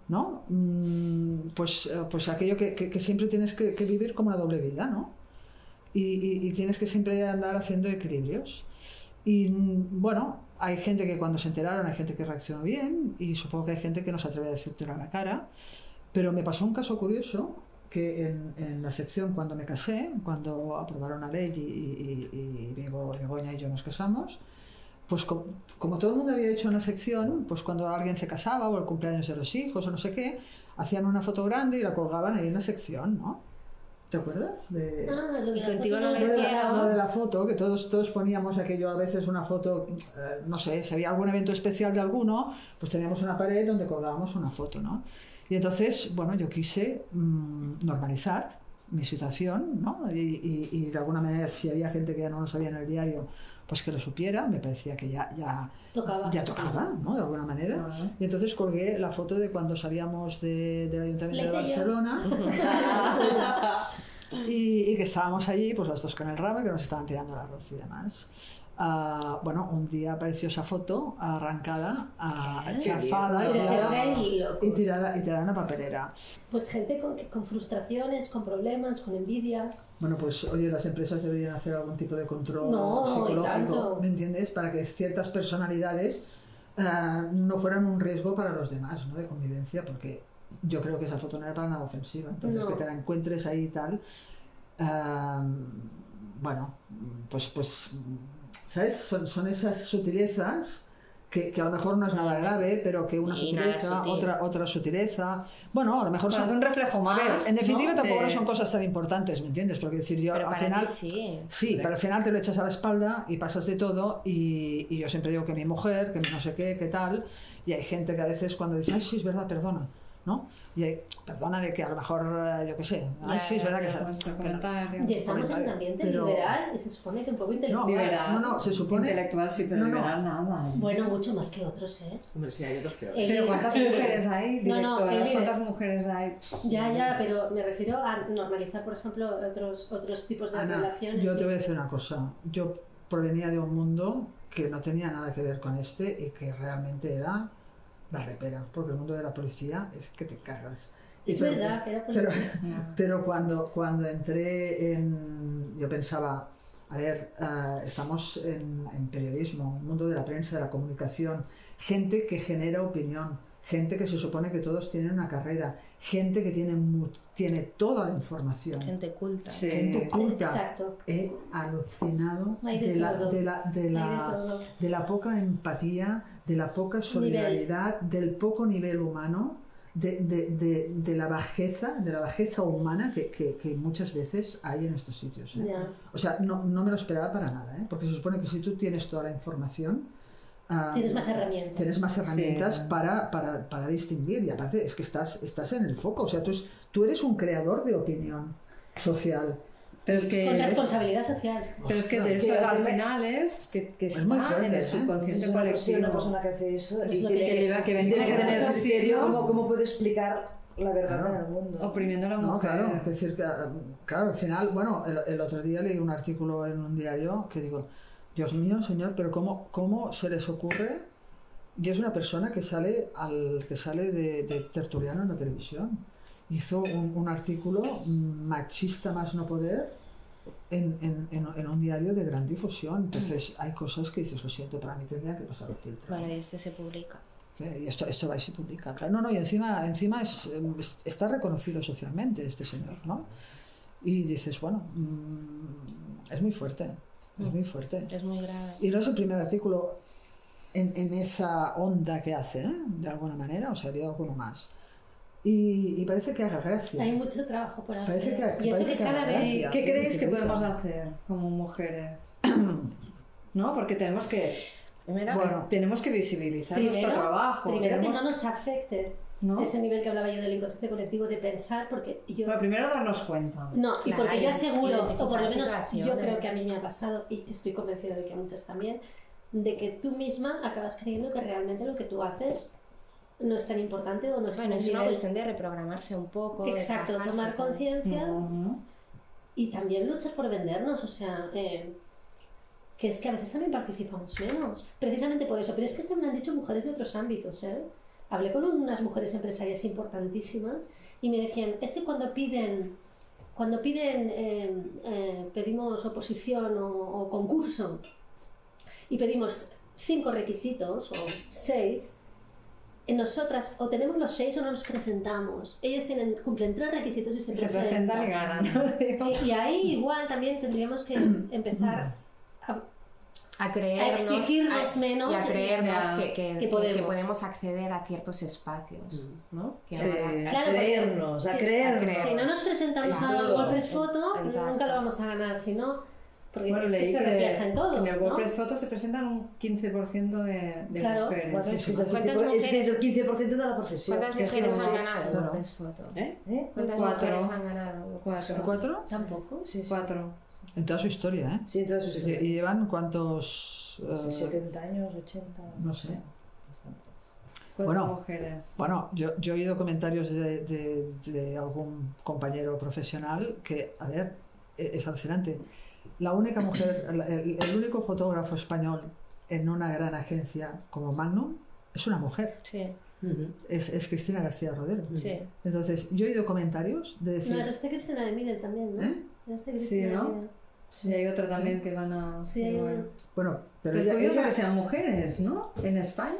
C: ¿no? Mm, Pues, eh, pues aquello que, siempre tienes que, que vivir como una doble vida, ¿no? Y, y- y tienes que siempre andar haciendo equilibrios. Y mm, bueno, hay gente que cuando se enteraron, hay gente que reaccionó bien y supongo que hay gente que no se atreve a decírtelo a la cara. Pero me pasó un caso curioso que en, en la sección cuando me casé, cuando aprobaron la ley y, y, y- y Bego- Begoña y yo nos casamos, pues co- como todo el mundo había hecho en la sección, pues cuando alguien se casaba o el cumpleaños de los hijos o no sé qué, hacían una foto grande y la colgaban ahí en la sección, ¿no? ¿Te acuerdas? De...
B: Ah, lo de la foto
F: no
B: de
C: la, lo de la foto, que todos, todos poníamos aquello a veces una foto, eh, no sé, si había algún evento especial de alguno, pues teníamos una pared donde colgábamos una foto, ¿no? Y entonces, bueno, yo quise mm, normalizar mi situación, ¿no? Y, y- y de alguna manera, si había gente que ya no lo sabía en el diario, pues que lo supiera, me parecía que ya, ya,
B: Tocaba.
C: ya tocaba, ¿no? De alguna manera. Y entonces colgué la foto de cuando salíamos de- del Ayuntamiento de. Barcelona y, y que estábamos allí, pues las dos con el ramo, que nos estaban tirando el arroz y demás. Bueno, un día apareció esa foto arrancada, chafada y tirada, y tirada, y tirada en una papelera.
B: Pues gente con, con frustraciones, con problemas, con envidias.
C: Bueno, pues oye, las empresas deberían hacer algún tipo de control
B: No,
C: psicológico. ¿me entiendes? Para que ciertas personalidades ah, no fueran un riesgo para los demás, ¿no? De convivencia, porque yo creo que esa foto no era para nada ofensiva. Entonces,
B: No.
C: que te la encuentres ahí y tal, ah, bueno, pues, pues, ¿sabes? Son, son esas sutilezas que, que a lo mejor no es nada grave, pero que una
F: Y
C: sutileza,
F: sutil.
C: otra, otra sutileza. Bueno, a lo mejor
D: Bueno,
C: son
D: un reflejo
C: a
D: más.
C: ver, en definitiva
D: ¿no?
C: tampoco
D: De-
C: son cosas tan importantes, ¿me entiendes? Porque decir yo
F: Pero
C: al
F: para
C: final
F: ti sí.
C: sí, pero al final te lo echas a la espalda y pasas de todo y, y yo siempre digo que mi mujer, que mi no sé qué, qué tal, y hay gente que a veces cuando dice, ay, sí, es verdad, perdona, ¿no? Y hay, perdona de que a lo mejor, eh, yo qué sé, ay,
F: Ya,
C: sí, es verdad que...
F: ya,
C: se-
D: Con-
C: que no".
D: comentario.
B: Y estamos en un ambiente
C: pero-
B: liberal y se supone que un poco intelectual.
C: No, no, se supone...
D: Intelectual sí, pero
C: No, no.
D: liberal nada.
B: Bueno, mucho más que otros, ¿eh?
G: Hombre, sí, hay otros peores.
B: El-
D: Pero ¿cuántas mujeres hay?
B: No, no,
D: Directoras, ¿cuántas mujeres hay?
B: Ya, ya, pero me refiero a normalizar, por ejemplo, otros, otros tipos de
C: Ana,
B: relaciones.
C: yo te voy a decir una cosa. Yo provenía de un mundo que no tenía nada que ver con este y que realmente era la repera, porque el mundo de la policía es que te cagas. Y
B: Es
C: pero-
B: verdad, que era
C: Pero, pero cuando, cuando entré en... Yo pensaba, a ver, eh, estamos en, en periodismo, un mundo de la prensa, de la comunicación, gente que genera opinión, gente que se supone que todos tienen una carrera, gente que tiene, mu- tiene toda la información
F: Gente culta.
D: Sí.
C: gente culta.
B: Exacto.
C: He alucinado
B: de
C: de la, de, la, de, la,
B: de
C: la poca empatía, de la poca solidaridad, del poco nivel humano, de, de- de- de la bajeza, de la bajeza humana que, que- que muchas veces hay en estos sitios. ¿eh? O sea, no, no me lo esperaba para nada, ¿eh? porque se supone que si tú tienes toda la información, ah,
B: Tienes más herramientas.
C: Tienes más herramientas
D: Sí.
C: para, para, para distinguir y aparte es que estás, estás en el foco, o sea, tú, es- tú eres un creador de opinión social.
D: Pero es que...
B: Con responsabilidad social.
D: Pero es que
C: Ostras,
D: esto
E: que
D: al final es que, que
C: Es
D: está
C: muy fuerte,
D: en el
E: una persona,
D: colectivo.
E: una persona que hace eso
B: Es
E: y
B: lo
E: tiene
B: que
E: que,
D: lleva- que
E: tiene
D: tiene que tener.
E: ¿Cómo, cómo puede explicar la verdad
C: Claro.
E: en el mundo?
D: Oprimiendo a la
C: No,
D: mujer.
C: claro, es decir, que, claro, al final, bueno, el, el otro día leí un artículo en un diario que digo, Dios mío, señor, pero ¿cómo, cómo se les ocurre? Y es una persona que sale, al, que sale de, de tertuliano en la televisión. Hizo un, un artículo mm, machista más no poder en, en- en- en un diario de gran difusión. Entonces hay cosas que dices, lo siento, para mí tendría que pasar el filtro.
F: Bueno, y este se publica.
C: Y esto, esto va y se publica, claro. No, no, y encima, encima es, es- está reconocido socialmente este señor, ¿no? Y dices, bueno, mm, es muy fuerte, es muy fuerte.
F: Es muy grave.
C: Y no es el primer artículo en, en esa onda que hace, ¿eh? de alguna manera, o sea, había alguno más. Y, y parece que haga gracia.
B: Hay mucho trabajo por hacer.
C: Parece que-
B: y eso
C: parece
B: que
C: que
B: cada
C: haga
B: vez
C: gracia.
D: ¿Qué creéis que
C: que
D: podemos hacer como mujeres? ¿no? Porque tenemos que,
F: Primero,
D: bueno, tenemos que visibilizar nuestro trabajo.
B: primero que
D: tenemos-
B: no nos afecte
D: ¿no?
B: ese nivel que hablaba yo del inconsciente colectivo de pensar, porque yo...
D: Bueno, primero darnos cuenta.
B: No, y
F: Claro,
B: porque yo aseguro, o por lo menos yo creo que a mí me ha pasado, y estoy convencida de que a muchas también, de que tú misma acabas creyendo que realmente lo que tú haces no es tan importante o no es
F: bueno,
B: tan
F: es una cuestión de reprogramarse un poco.
B: Exacto, tomar
F: con-
B: conciencia y también luchar por vendernos, o sea, eh, que es que a veces también participamos menos, precisamente por eso, pero es que esto me lo han dicho mujeres de otros ámbitos, ¿eh? Hablé con unas mujeres empresarias importantísimas y me decían, es que cuando piden, cuando piden, eh, eh, pedimos oposición o, o concurso y pedimos cinco requisitos o seis, nosotras o tenemos los seis o no nos presentamos. Ellos tienen, cumplen tres requisitos y se,
D: Se presentan y ganan. ¿no?
B: y ahí igual también tendríamos que empezar a,
F: a creernos,
B: a exigirnos
F: a-
B: menos
F: y a creernos que, que-
B: que
F: que-
B: podemos.
F: que podemos acceder a ciertos espacios, ¿no? Que
D: Sí.
F: ahora-
E: A
B: Claro,
E: creernos, a
B: sí,
E: creernos.
F: a creer.
B: Si no nos presentamos
E: En
B: a Photo,
F: Exacto.
B: nunca lo vamos a ganar, si no, porque
D: Bueno,
B: es que se
D: que
B: refleja en todo.
D: en el
B: ¿no?
D: WordPress Photo se presentan un 15% de, de
B: Claro.
D: mujeres.
E: Bueno, es, que es, el
F: ¿Cuántas
E: 15%, es que es el
F: mujeres-
E: 15% de la profesión.
F: ¿Cuántas mujeres han ganado. WordPress Photo?
E: ¿Eh?
F: ¿Cuántas
D: Cuatro.
F: mujeres han ganado?
D: Cuatro.
C: ¿Cuatro?
B: Tampoco.
E: Sí, sí.
D: Cuatro.
C: En toda su historia, ¿eh?
E: Sí, entonces
C: ¿Y
E: usted.
C: y llevan cuántos...? eh,
E: Sí, 70 años, 80.
C: no sé.
E: Bastantes.
D: Cuatro
C: Bueno.
D: mujeres.
C: Bueno, yo, yo he oído comentarios de, de- de algún compañero profesional que, a ver, e- es alucinante. La única mujer, el, el- único fotógrafo español en una gran agencia como Magnum es una mujer,
F: Sí,
C: es, es Cristina García Rodero.
F: sí.
C: Entonces, yo he oído comentarios de
B: No,
C: decir,
B: era este Cristina de Miguel también, ¿no?
C: ¿Eh?
D: Sí,
B: Cristina de
D: ¿no? Y hay otra también que van a...
B: Sí, hay
D: bueno.
C: bueno, pero
D: Pero es curioso
C: ella-
D: que sean mujeres, ¿no? En España,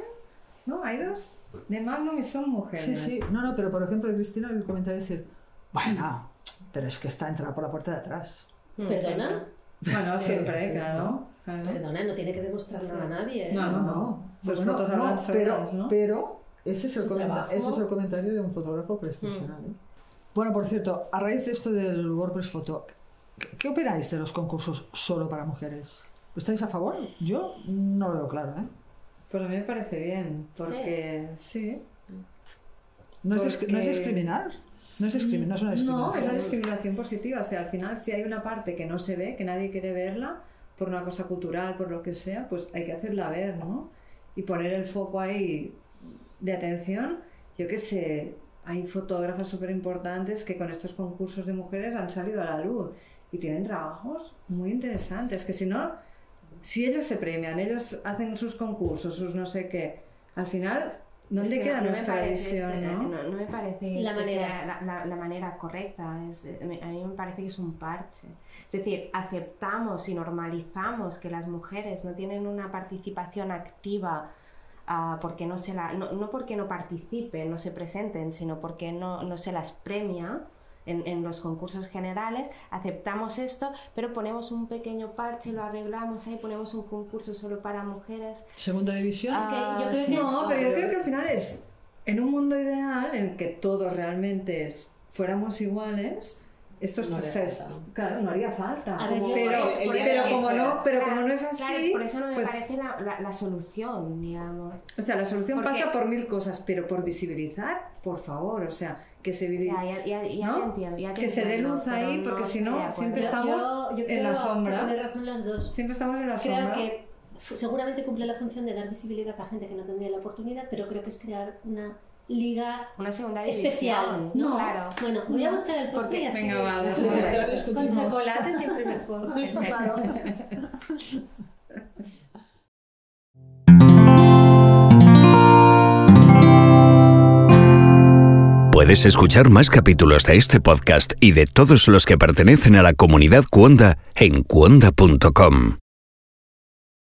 D: ¿no? Hay dos de Magnum y son mujeres.
C: Sí, sí, no, no, pero por ejemplo, de Cristina el comentario decir, bueno, pero es que está entrada por la puerta de atrás.
B: ¿Perdona?
D: Bueno, siempre, claro. claro.
B: Perdona, no tiene que demostrar nada a nadie. ¿eh?
D: No, no,
C: No.
D: Sus
C: Bueno,
D: fotos
C: no, pero,
D: solas, ¿no?
C: pero ese, es el ese es comentario de un fotógrafo profesional. ¿eh? Bueno, por cierto, a raíz de esto del WordPress Photo, ¿qué- ¿qué opináis de los concursos solo para mujeres? ¿Estáis a favor? Yo no lo veo claro, ¿eh?
D: Pues a mí me parece bien, porque sí.
C: ¿No, es, no es discriminar? No es, discrimi- no es una
D: No,
C: discriminación.
D: es una discriminación positiva. O sea, al final, si hay una parte que no se ve, que nadie quiere verla, por una cosa cultural, por lo que sea, pues hay que hacerla ver, ¿no? Y poner el foco ahí de atención. Yo qué sé, hay fotógrafas súper importantes que con estos concursos de mujeres han salido a la luz y tienen trabajos muy interesantes. Que si no, si ellos se premian, ellos hacen sus concursos, sus no sé qué, al final, ¿dónde
F: Es que
D: queda
F: no me
D: nuestra
F: parece
D: visión,
F: este-
D: no?
F: no? no me parece
B: La
F: este
B: manera.
F: sea la, la- la manera correcta. Es- eh, me- a mí me parece que es un parche. Es decir, aceptamos y normalizamos que las mujeres no tienen una participación activa ah, porque no se la, no, no porque no participen, no se presenten, sino porque no, no se las premia. En, en los concursos generales aceptamos esto, pero ponemos un pequeño parche, lo arreglamos ahí, ponemos un concurso solo para mujeres.
C: Segunda división.
B: Es que yo
F: Ah,
B: creo
F: sí.
B: que
D: No, pero yo creo que al final es en un mundo ideal en que todos realmente es- fuéramos iguales. Esto
G: No falta.
D: claro, no haría falta.
B: Ver,
D: pero,
B: es-
D: pero como no, pero como no es
F: Claro,
D: así,
F: por eso no me
D: pues,
F: parece la, la- la solución, digamos.
D: o sea, la solución
F: porque-
D: pasa por mil cosas, pero por visibilizar, por favor, o sea, que se visi-
F: Ya, ya, ya, ya
D: ¿no?
F: te entiendo. ya te
D: Que se dé luz ahí, porque si no, siempre estamos
B: yo- yo
D: en la sombra.
B: razón las dos.
D: siempre estamos en la
B: Creo
D: sombra.
B: que seguramente cumple la función de dar visibilidad a gente que no tendría la oportunidad, pero creo que es crear una liga
F: Una segunda
B: especial. No,
F: Claro.
B: Bueno, voy a buscar el postre
F: Porque-
B: y así.
D: Venga, vale.
C: Sí,
B: Con chocolate siempre mejor. Claro.
A: Puedes escuchar más capítulos de este podcast y de todos los que pertenecen a la comunidad Cuonda en cuonda.com.